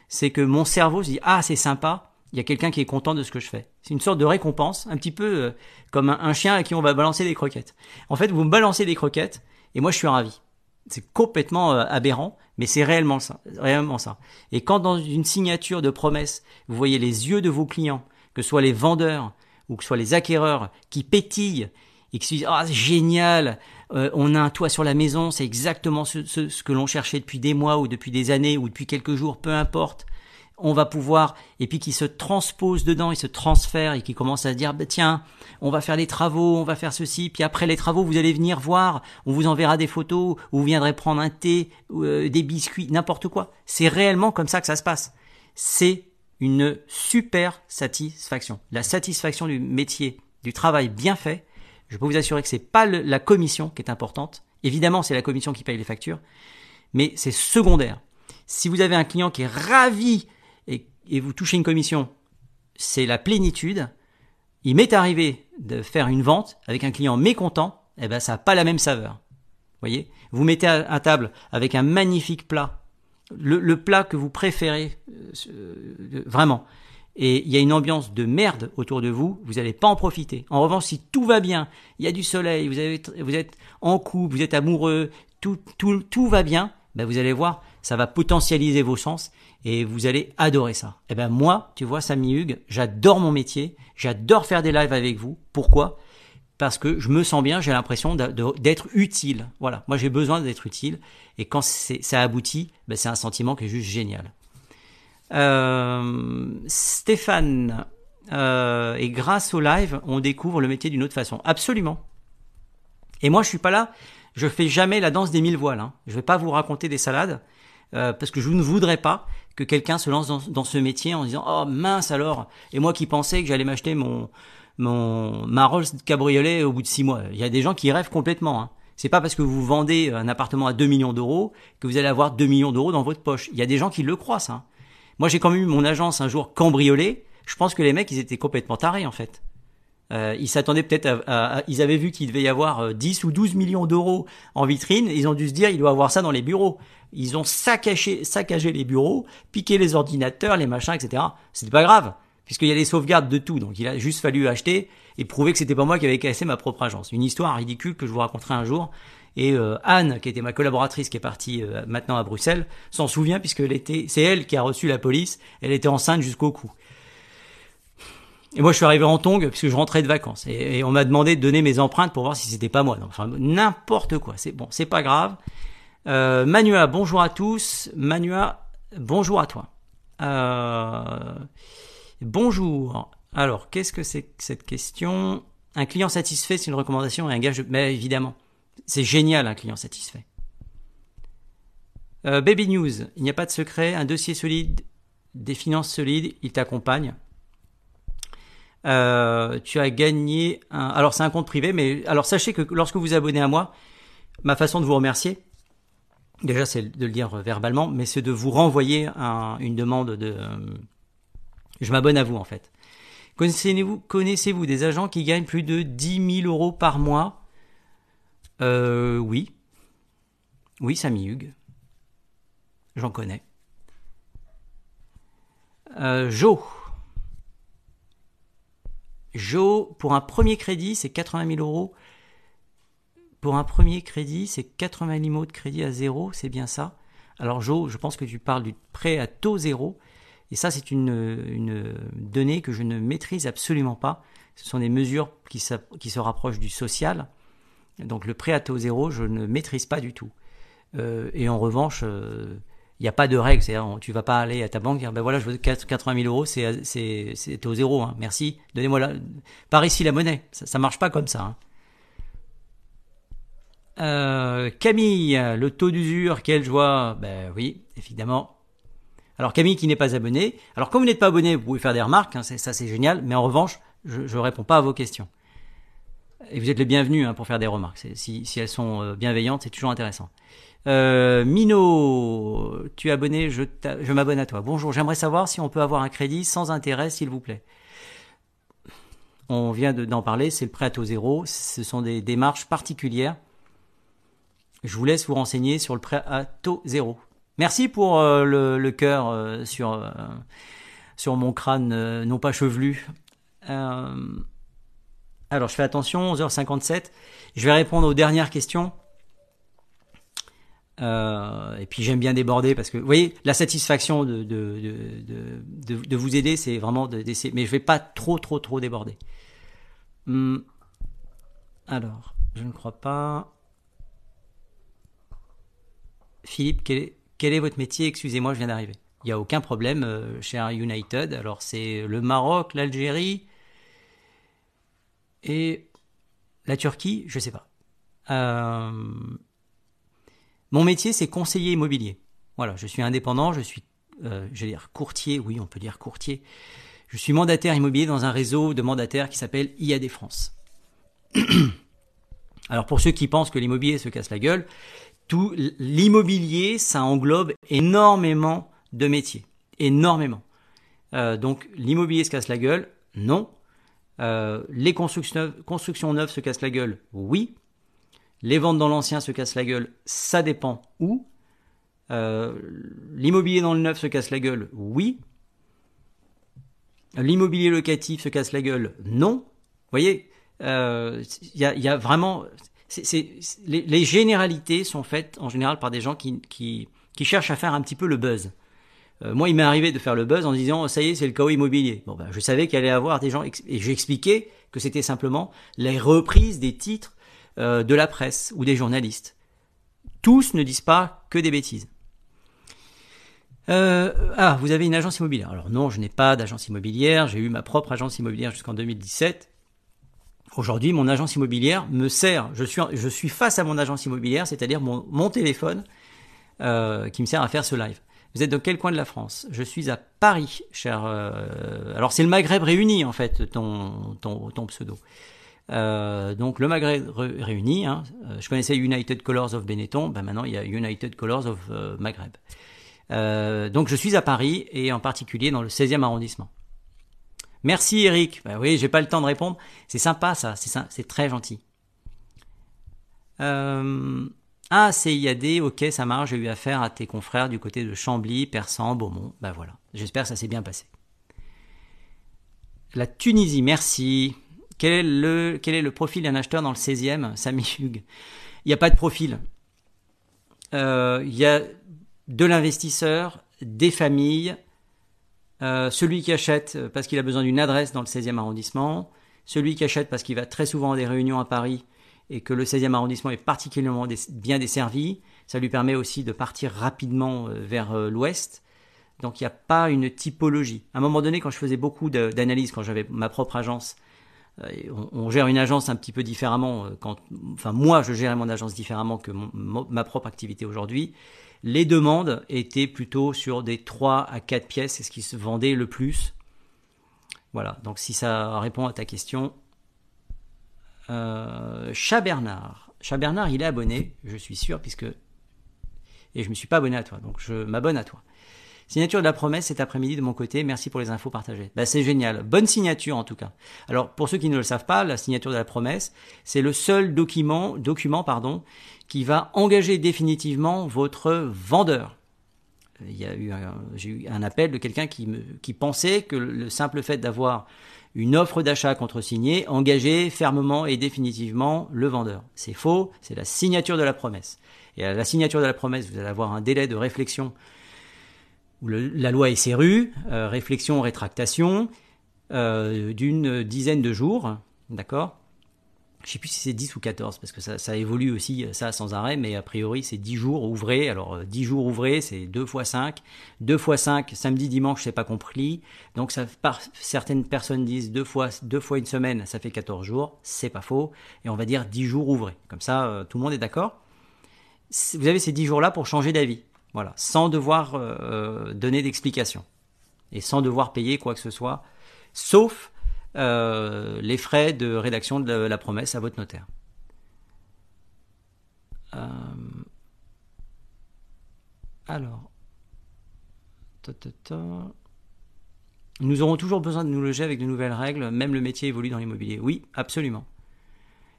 C'est que mon cerveau se dit ah c'est sympa. Il y a quelqu'un qui est content de ce que je fais. C'est une sorte de récompense, un petit peu euh, comme un, chien à qui on va balancer des croquettes. En fait, vous me balancez des croquettes et moi je suis ravi. C'est complètement euh, aberrant, mais c'est réellement ça, réellement ça. Et quand dans une signature de promesse, vous voyez les yeux de vos clients, que ce soit les vendeurs ou que ce soit les acquéreurs qui pétillent et qui se disent ah c'est génial, euh, on a un toit sur la maison, c'est exactement ce, ce que l'on cherchait depuis des mois ou depuis des années ou depuis quelques jours, peu importe on va pouvoir, et puis qui se transpose dedans, il se transfère et qui commence à se dire, bah, tiens, on va faire les travaux, on va faire ceci, puis après les travaux, vous allez venir voir, on vous enverra des photos, ou vous viendrez prendre un thé, euh, des biscuits, n'importe quoi. C'est réellement comme ça que ça se passe. C'est une super satisfaction. La satisfaction du métier, du travail bien fait, je peux vous assurer que c'est pas la commission qui est importante. Évidemment, c'est la commission qui paye les factures, mais c'est secondaire. Si vous avez un client qui est ravi et vous touchez une commission, c'est la plénitude. Il m'est arrivé de faire une vente avec un client mécontent, eh ben ça n'a pas la même saveur. Voyez, vous mettez à, table avec un magnifique plat, le, plat que vous préférez euh, vraiment, et il y a une ambiance de merde autour de vous, vous n'allez pas en profiter. En revanche, si tout va bien, il y a du soleil, vous, vous êtes en couple, vous êtes amoureux, tout, tout, tout va bien, ben vous allez voir, ça va potentialiser vos sens et vous allez adorer ça. Et eh ben moi, tu vois, Samy Hugues, j'adore mon métier, j'adore faire des lives avec vous. Pourquoi? Parce que je me sens bien, j'ai l'impression d'être utile. Voilà, moi j'ai besoin d'être utile, et quand ça aboutit, ben c'est un sentiment qui est juste génial. Euh, Stéphane, euh, et grâce au live, on découvre le métier d'une autre façon. Absolument. Et moi, je suis pas là. Je fais jamais la danse des mille voiles. Hein. Je vais pas vous raconter des salades. Euh, parce que je ne voudrais pas que quelqu'un se lance dans, ce métier en disant oh mince alors et moi qui pensais que j'allais m'acheter mon mon ma Rolls cabriolet au bout de six mois. Il y a des gens qui rêvent complètement. Hein. C'est pas parce que vous vendez un appartement à 2 millions d'euros que vous allez avoir 2 millions d'euros dans votre poche. Il y a des gens qui le croient ça. Moi j'ai quand même eu mon agence un jour cambriolée. Je pense que les mecs ils étaient complètement tarés en fait. Euh, ils s'attendaient peut-être à, Ils avaient vu qu'il devait y avoir 10 euh, ou 12 millions d'euros en vitrine. Ils ont dû se dire, il doit avoir ça dans les bureaux. Ils ont saccagé, les bureaux, piqué les ordinateurs, les machins, etc. C'était pas grave, puisqu'il y a des sauvegardes de tout. Donc il a juste fallu acheter et prouver que c'était pas moi qui avais cassé ma propre agence. Une histoire ridicule que je vous raconterai un jour. Et euh, Anne, qui était ma collaboratrice, qui est partie maintenant à Bruxelles, s'en souvient puisque c'est elle qui a reçu la police. Elle était enceinte jusqu'au cou. Et moi, je suis arrivé en tongue puisque je rentrais de vacances. Et, on m'a demandé de donner mes empreintes pour voir si c'était pas moi. enfin, n'importe quoi. C'est bon, c'est pas grave. Euh, Manua, bonjour à tous. Manua, bonjour à toi. Euh, bonjour. Alors, qu'est-ce que c'est que cette question? Un client satisfait, c'est une recommandation et un gage. Mais évidemment, c'est génial un client satisfait. Euh, Baby News, il n'y a pas de secret, un dossier solide, des finances solides, il t'accompagne. Euh, tu as gagné un... Alors c'est un compte privé, mais alors sachez que lorsque vous abonnez à moi, ma façon de vous remercier, déjà c'est de le dire verbalement, mais c'est de vous renvoyer une demande de... Je m'abonne à vous en fait. Connaissez-vous connaissez -vous des agents qui gagnent plus de 10 000 euros par mois euh, Oui. Oui, Samy Hugues. J'en connais. Euh, Joe. Jo, pour un premier crédit, c'est 80 000 euros. Pour un premier crédit, c'est 80 000 euros de crédit à zéro, c'est bien ça. Alors Jo, je pense que tu parles du prêt à taux zéro. Et ça, c'est une, donnée que je ne maîtrise absolument pas. Ce sont des mesures qui, se rapprochent du social. Donc le prêt à taux zéro, je ne maîtrise pas du tout. Euh, et en revanche, euh, Il n'y a pas de règle, c'est-à-dire tu vas pas aller à ta banque et dire ben voilà je veux 80 000 euros, c'est c'est au zéro, hein. merci, donnez-moi la par ici la monnaie, ça, ça marche pas comme ça. Hein. Euh, Camille, le taux d'usure, quelle joie Ben oui, évidemment. Alors Camille qui n'est pas abonné. Alors comme vous n'êtes pas abonné, vous pouvez faire des remarques, hein, ça c'est génial, mais en revanche, je ne réponds pas à vos questions. Et vous êtes les bienvenus hein, pour faire des remarques. Si, si elles sont euh, bienveillantes, c'est toujours intéressant. Euh, Mino, tu es abonné, je, m'abonne à toi. Bonjour, j'aimerais savoir si on peut avoir un crédit sans intérêt, s'il vous plaît. On vient d'en parler, c'est le prêt à taux zéro. Ce sont des démarches particulières. Je vous laisse vous renseigner sur le prêt à taux zéro. Merci pour euh, le, cœur sur, sur mon crâne non pas chevelu. Alors je fais attention, 11h57. Je vais répondre aux dernières questions. Euh, et puis j'aime bien déborder parce que vous voyez la satisfaction de, vous aider c'est vraiment d'essayer mais je vais pas trop trop trop déborder hum. alors je ne crois pas Philippe quel est, votre métier? Excusez-moi je viens d'arriver il n'y a aucun problème euh, chez United alors c'est le Maroc l'Algérie et la Turquie je sais pas euh, mon métier, c'est conseiller immobilier. Voilà, je suis indépendant, je suis, euh, dire courtier, oui, on peut dire courtier. Je suis mandataire immobilier dans un réseau de mandataires qui s'appelle IAD France. Alors pour ceux qui pensent que l'immobilier se casse la gueule, tout l'immobilier, ça englobe énormément de métiers, énormément. Euh, donc l'immobilier se casse la gueule, non. Euh, les constructions neuves se cassent la gueule, oui. Les ventes dans l'ancien se cassent la gueule, ça dépend où. Euh, l'immobilier dans le neuf se casse la gueule, oui. L'immobilier locatif se casse la gueule, non. Vous voyez, il euh, y, a, vraiment... les, généralités sont faites en général par des gens qui, cherchent à faire un petit peu le buzz. Euh, moi, il m'est arrivé de faire le buzz en disant ça y est, c'est le chaos immobilier. Bon, ben, je savais qu'il allait y avoir des gens et j'expliquais que c'était simplement les reprises des titres euh, de la presse ou des journalistes. Tous ne disent pas que des bêtises. Euh, ah, vous avez une agence immobilière. Alors non, je n'ai pas d'agence immobilière. J'ai eu ma propre agence immobilière jusqu'en 2017. Aujourd'hui, mon agence immobilière me sert. Je suis, face à mon agence immobilière, c'est-à-dire mon, mon téléphone euh, qui me sert à faire ce live. Vous êtes dans quel coin de la France? Je suis à Paris, cher. alors c'est le Maghreb réuni en fait, ton, ton, pseudo. Euh, donc le Maghreb réuni, hein, euh, je connaissais United Colors of Benetton, ben maintenant il y a United Colors of euh, Maghreb. donc je suis à Paris et en particulier dans le 16e arrondissement. Merci Eric. Ben oui, j'ai pas le temps de répondre. C'est sympa ça, c'est très gentil. Ah, c'est ok, ça marche. J'ai eu affaire à tes confrères du côté de Chambly, Persan, Beaumont. Ben voilà. J'espère que ça s'est bien passé. La Tunisie, merci. Quel est le, quel est le profil d'un acheteur dans le 16e, Samy Hugues Il n'y a pas de profil. Euh, il y a de l'investisseur, des familles, euh, celui qui achète parce qu'il a besoin d'une adresse dans le 16e arrondissement, celui qui achète parce qu'il va très souvent à des réunions à Paris et que le 16e arrondissement est particulièrement bien desservi. Ça lui permet aussi de partir rapidement euh, vers l'ouest. Donc il n'y a pas une typologie. À un moment donné, quand je faisais beaucoup d'analyses, quand j'avais ma propre agence, euh, on, gère une agence un petit peu différemment. Euh, enfin, moi, je gérais mon agence différemment que ma propre activité aujourd'hui. Les demandes étaient plutôt sur des 3 à 4 pièces, c'est ce qui se vendait le plus. Voilà, donc si ça répond à ta question. Euh, Chat Bernard. Chat Bernard, il est abonné, je suis sûr, puisque. Et je ne me suis pas abonné à toi, donc je m'abonne à toi. Signature de la promesse cet après-midi de mon côté. Merci pour les infos partagées. Bah, c'est génial. Bonne signature en tout cas. Alors pour ceux qui ne le savent pas, la signature de la promesse, c'est le seul document, document pardon, qui va engager définitivement votre vendeur. Il y a eu j'ai eu un appel de quelqu'un qui pensait que le simple fait d'avoir une offre d'achat contre-signée engageait fermement et définitivement le vendeur. C'est faux, c'est la signature de la promesse. Et à la signature de la promesse, vous allez avoir un délai de réflexion la loi est SRU, euh, réflexion, rétractation, euh, d'une dizaine de jours, d'accord? Je sais plus si c'est 10 ou 14, parce que ça, évolue aussi, ça sans arrêt, mais a priori c'est 10 jours ouvrés. Alors 10 euh, jours ouvrés, c'est 2 fois 5. 2 fois 5, samedi, dimanche, c'est pas compris. Donc ça, par, certaines personnes disent 2 fois, 2 fois une semaine, ça fait 14 jours. C'est pas faux. Et on va dire 10 jours ouvrés. Comme ça, euh, tout le monde est d'accord. Vous avez ces 10 jours-là pour changer d'avis. Voilà, sans devoir euh, donner d'explication. Et sans devoir payer quoi que ce soit. Sauf euh, les frais de rédaction de la, promesse à votre notaire. Euh, alors, nous aurons toujours besoin de nous loger avec de nouvelles règles, même le métier évolue dans l'immobilier. Oui, absolument.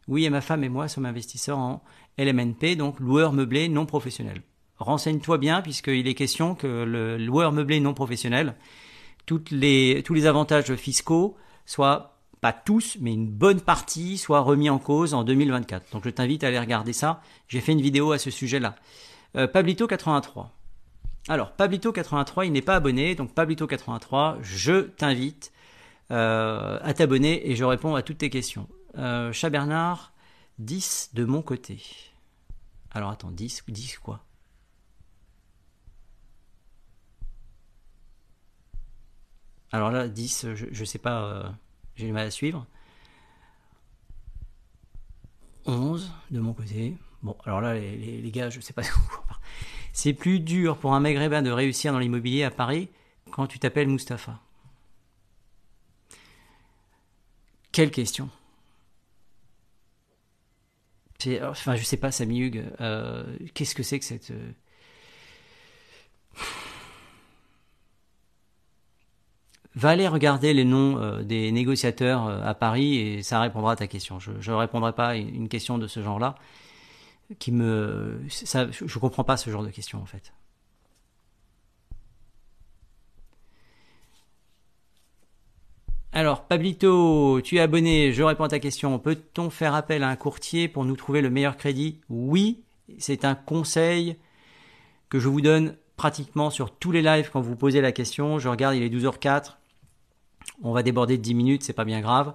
Oui, et ma femme et moi sommes investisseurs en LMNP, donc loueur meublé non professionnel. Renseigne-toi bien, puisqu'il est question que le loueur meublé non professionnel, tous les avantages fiscaux soit pas tous, mais une bonne partie soit remis en cause en 2024. Donc je t'invite à aller regarder ça. J'ai fait une vidéo à ce sujet-là. Euh, Pablito 83. Alors Pablito 83, il n'est pas abonné, donc Pablito 83, je t'invite euh, à t'abonner et je réponds à toutes tes questions. Euh, Chat Bernard, 10 de mon côté. Alors attends, 10 ou 10 quoi? Alors là, 10, je ne sais pas, euh, j'ai du mal à suivre. 11 de mon côté. Bon, alors là, les, gars, je ne sais pas C'est plus dur pour un maghrébin de réussir dans l'immobilier à Paris quand tu t'appelles Mustapha. Quelle question Enfin, je sais pas, Samy Hugues, euh, qu'est-ce que c'est que cette... Euh, Va aller regarder les noms euh, des négociateurs euh, à Paris et ça répondra à ta question. Je ne répondrai pas à une question de ce genre-là qui me, je comprends pas ce genre de questions en fait. Alors, Pablito, tu es abonné, je réponds à ta question. Peut-on faire appel à un courtier pour nous trouver le meilleur crédit? Oui, c'est un conseil que je vous donne pratiquement sur tous les lives quand vous posez la question. Je regarde, il est 12h04 on va déborder de 10 minutes, c'est pas bien grave.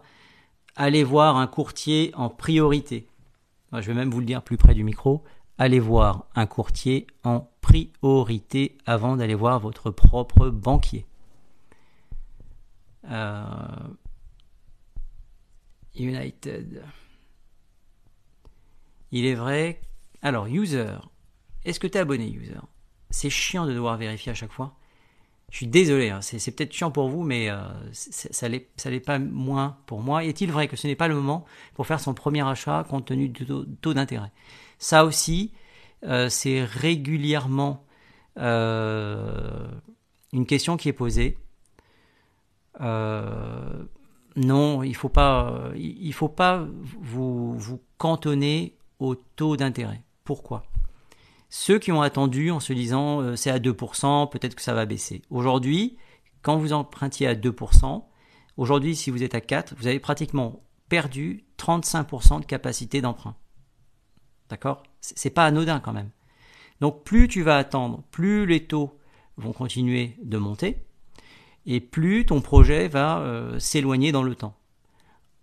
Allez voir un courtier en priorité. Je vais même vous le dire plus près du micro. Allez voir un courtier en priorité avant d'aller voir votre propre banquier. Euh, United. Il est vrai. Alors, user. Est-ce que tu es abonné, user? C'est chiant de devoir vérifier à chaque fois. Je suis désolé, hein, c'est peut-être chiant pour vous, mais euh, ça l'est pas moins pour moi. Est-il vrai que ce n'est pas le moment pour faire son premier achat compte tenu du taux, d'intérêt? Ça aussi, euh, c'est régulièrement euh, une question qui est posée. non, il ne faut faut pas vous, vous cantonner au taux d'intérêt. Pourquoi? Ceux qui ont attendu en se disant euh, c'est à 2%, peut-être que ça va baisser. Aujourd'hui, quand vous empruntiez à 2%, aujourd'hui si vous êtes à 4, vous avez pratiquement perdu 35% de capacité d'emprunt. D'accord? C'est pas anodin quand même. Donc plus tu vas attendre, plus les taux vont continuer de monter et plus ton projet va euh, s'éloigner dans le temps.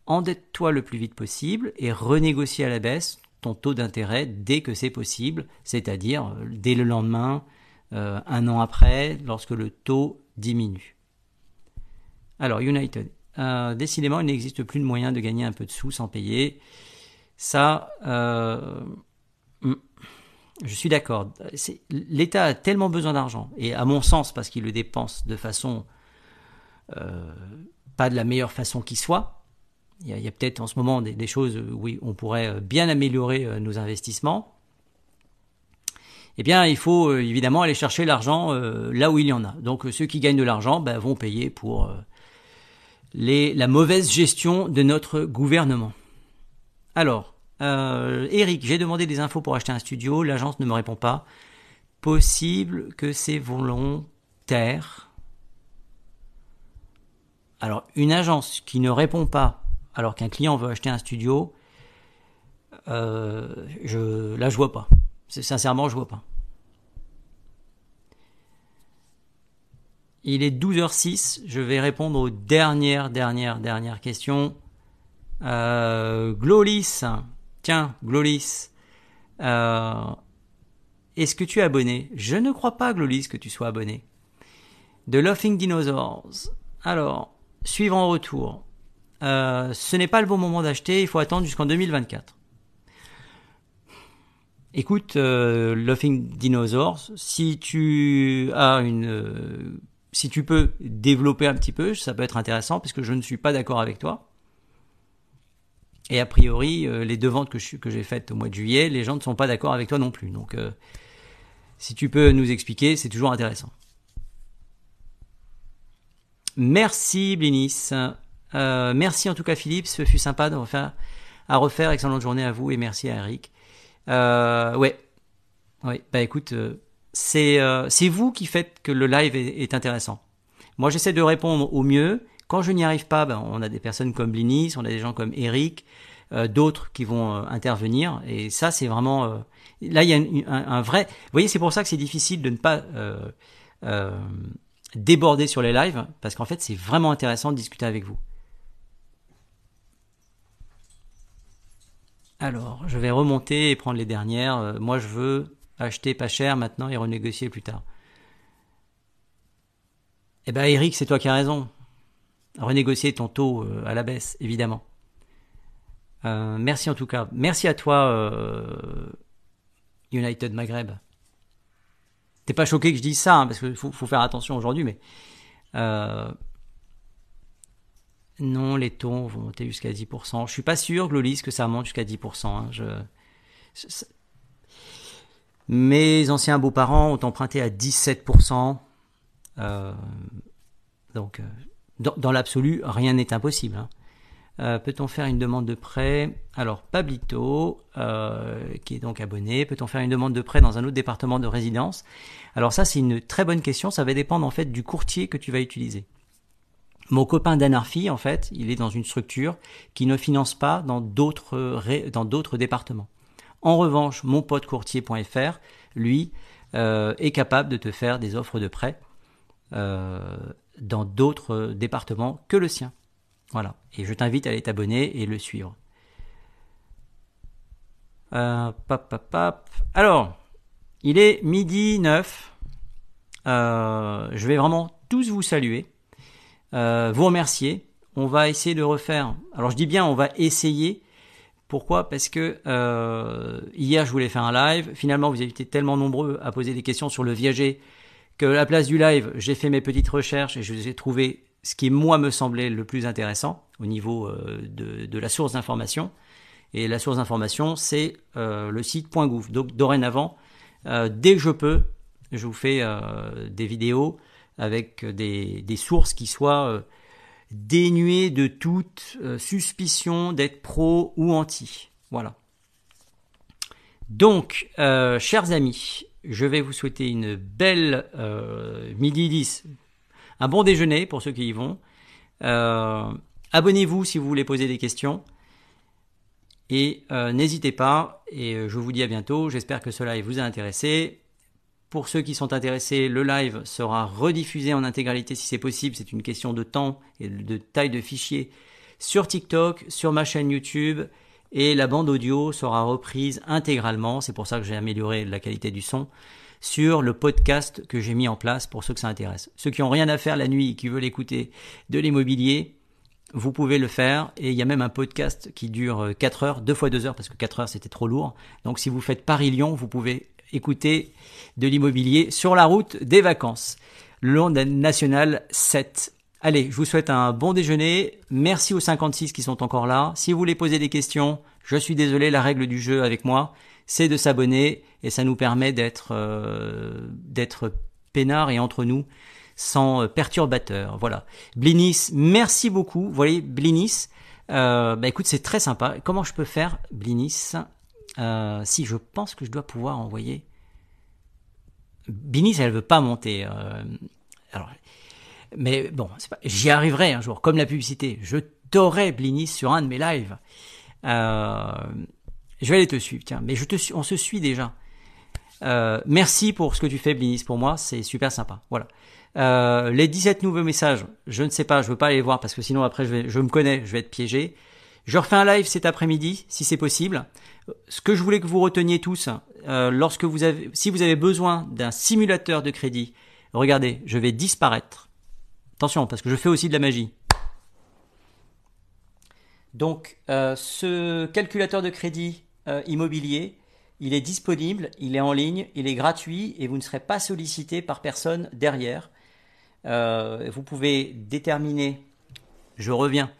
Endette-toi le plus vite possible et renégocie à la baisse ton taux d'intérêt dès que c'est possible, c'est-à-dire euh, dès le lendemain, euh, un an après, lorsque le taux diminue. Alors, United. Euh, décidément, il n'existe plus de moyen de gagner un peu de sous sans payer. Ça, hmm, je suis d'accord. L'État a tellement besoin d'argent, et à mon sens, parce qu'il le dépense de façon pas de la meilleure façon qui soit, il y a, peut-être en ce moment des, choses où on pourrait euh, bien améliorer euh, nos investissements. Eh bien, il faut euh, évidemment aller chercher l'argent là où il y en a. Donc, ceux qui gagnent de l'argent ben, vont payer pour la mauvaise gestion de notre gouvernement. Alors, Eric, j'ai demandé des infos pour acheter un studio. L'agence ne me répond pas. Possible que c'est volontaire. Alors, une agence qui ne répond pas alors qu'un client veut acheter un studio, euh, je, là je vois pas. Sincèrement, je vois pas. Il est 12h06, je vais répondre aux dernières, dernières, dernières questions. Euh, Glolis, tiens, Glolis, euh, est-ce que tu es abonné? Je ne crois pas, Glolis, que tu sois abonné. The Laughing Dinosaurs. Alors, suivant retour. Euh, ce n'est pas le bon moment d'acheter, il faut attendre jusqu'en 2024. Écoute, euh, Laughing Dinosaurs, si tu as une, euh, si tu peux développer un petit peu, ça peut être intéressant parce que je ne suis pas d'accord avec toi. Et a priori, euh, les deux ventes que, que j'ai faites au mois de juillet, les gens ne sont pas d'accord avec toi non plus. Donc, si tu peux nous expliquer, c'est toujours intéressant. Merci Blinis. Euh, merci en tout cas Philippe, ce fut sympa de refaire, à refaire. Excellente journée à vous et merci à Eric. Euh, ouais, ouais. Bah écoute, euh, c'est euh, c'est vous qui faites que le live est, intéressant. Moi j'essaie de répondre au mieux. Quand je n'y arrive pas, ben, on a des personnes comme Blinis, on a des gens comme Eric, euh, d'autres qui vont intervenir. Et ça, c'est vraiment... Là, il y a un, un, vrai... Vous voyez, c'est pour ça que c'est difficile de ne pas déborder sur les lives, parce qu'en fait, c'est vraiment intéressant de discuter avec vous. Alors, je vais remonter et prendre les dernières. moi, je veux acheter pas cher maintenant et renégocier plus tard. Eh ben, Eric, c'est toi qui as raison renégocier ton taux euh, à la baisse, évidemment. Euh, merci en tout cas. Merci à toi, euh, United Maghreb. T'es pas choqué que je dise ça, hein, parce qu'il faut, faire attention aujourd'hui, mais euh, non, les taux vont monter jusqu'à 10%. Je suis pas sûr, Glolis, que ça monte jusqu'à 10%. Hein. Mes anciens beaux-parents ont emprunté à 17%. Euh, donc, dans, dans l'absolu, rien n'est impossible. Hein. Euh, Peut-on faire une demande de prêt? Alors, Pablito, euh, qui est donc abonné, peut-on faire une demande de prêt dans un autre département de résidence? Alors ça, c'est une très bonne question. Ça va dépendre en fait du courtier que tu vas utiliser. Mon copain d'Anarphy, en fait, il est dans une structure qui ne finance pas dans d'autres dans d'autres départements. En revanche, mon pote courtier.fr, lui, euh, est capable de te faire des offres de prêt euh, dans d'autres départements que le sien. Voilà. Et je t'invite à aller t'abonner et le suivre. Euh. Alors, il est midi 9. Euh, je vais vraiment tous vous saluer, euh, vous remercier. On va essayer de refaire. Alors je dis bien on va essayer. Pourquoi? Parce que euh, hier je voulais faire un live. Finalement vous avez été tellement nombreux à poser des questions sur le viager que à la place du live, j'ai fait mes petites recherches et je vous ai trouvé ce qui moi me semblait le plus intéressant au niveau euh, de, la source d'information. Et la source d'information, c'est le site .gouv. Donc dorénavant, dès que je peux, je vous fais des vidéos avec des, des sources qui soient euh, dénuées de toute euh, suspicion d'être pro ou anti. Voilà. Donc, chers amis, je vais vous souhaiter une belle euh, midi 10, un bon déjeuner pour ceux qui y vont. Euh, Abonnez-vous si vous voulez poser des questions. Et euh, n'hésitez pas, et euh, je vous dis à bientôt, j'espère que ce live vous a intéressé. Pour ceux qui sont intéressés, le live sera rediffusé en intégralité si c'est possible, c'est une question de temps et de taille de fichier sur TikTok, sur ma chaîne YouTube, et la bande audio sera reprise intégralement, c'est pour ça que j'ai amélioré la qualité du son, sur le podcast que j'ai mis en place pour ceux que ça intéresse. Ceux qui n'ont rien à faire la nuit, qui veulent écouter de l'immobilier, vous pouvez le faire et il y a même un podcast qui dure 4 heures, 2 fois 2 heures parce que 4 heures c'était trop lourd. Donc si vous faites Paris-Lyon, vous pouvez écouter de l'immobilier sur la route des vacances, le long de la nationale 7. Allez, je vous souhaite un bon déjeuner. Merci aux 56 qui sont encore là. Si vous voulez poser des questions, je suis désolé, la règle du jeu avec moi, c'est de s'abonner et ça nous permet d'être euh, d'être peinard et entre nous sans euh, perturbateur. Voilà. Blinis, merci beaucoup. Vous voyez, Blinis, euh, bah écoute, c'est très sympa. Comment je peux faire, Blinis? Euh, Si je pense que je dois pouvoir envoyer. Blinis, elle veut pas monter. Euh, alors, mais bon, j'y arriverai un jour, comme la publicité. Je t'aurai Blinis sur un de mes lives. Euh, je vais aller te suivre, tiens. Mais je te on se suit déjà. Merci pour ce que tu fais, Blinis, pour moi, c'est super sympa. Voilà. Les 17 nouveaux messages, je ne sais pas, je veux pas aller voir parce que sinon après je me connais, je vais être piégé. Je refais un live cet après-midi, si c'est possible. Ce que je voulais que vous reteniez tous, euh, lorsque vous avez, si vous avez besoin d'un simulateur de crédit, regardez, je vais disparaître. Attention, parce que je fais aussi de la magie. Donc, euh, ce calculateur de crédit euh, immobilier, il est disponible, il est en ligne, il est gratuit et vous ne serez pas sollicité par personne derrière. Vous pouvez déterminer, je reviens,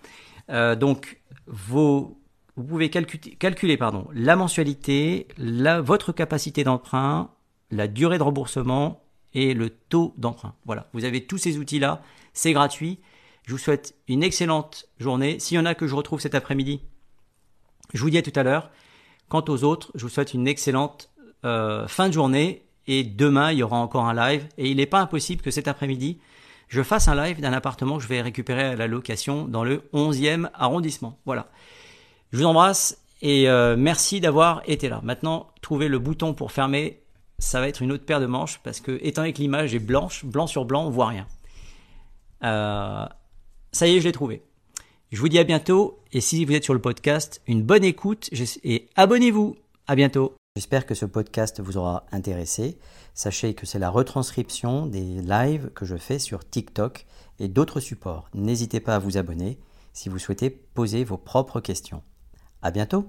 donc vous pouvez calculer, la mensualité, la, votre capacité d'emprunt, la durée de remboursement et le taux d'emprunt. Voilà, vous avez tous ces outils-là, c'est gratuit. Je vous souhaite une excellente journée. S'il y en a que je retrouve cet après-midi, je vous dis à tout à l'heure. Quant aux autres, je vous souhaite une excellente euh, fin de journée. Et demain, il y aura encore un live. Et il n'est pas impossible que cet après-midi, je fasse un live d'un appartement que je vais récupérer à la location dans le 11e arrondissement. Voilà. Je vous embrasse et euh, merci d'avoir été là. Maintenant, trouver le bouton pour fermer, ça va être une autre paire de manches parce que étant donné que l'image est blanche, blanc sur blanc, on voit rien. Euh, ça y est, je l'ai trouvé. Je vous dis à bientôt et si vous êtes sur le podcast, une bonne écoute et abonnez-vous. À bientôt. J'espère que ce podcast vous aura intéressé. Sachez que c'est la retranscription des lives que je fais sur TikTok et d'autres supports. N'hésitez pas à vous abonner si vous souhaitez poser vos propres questions. À bientôt.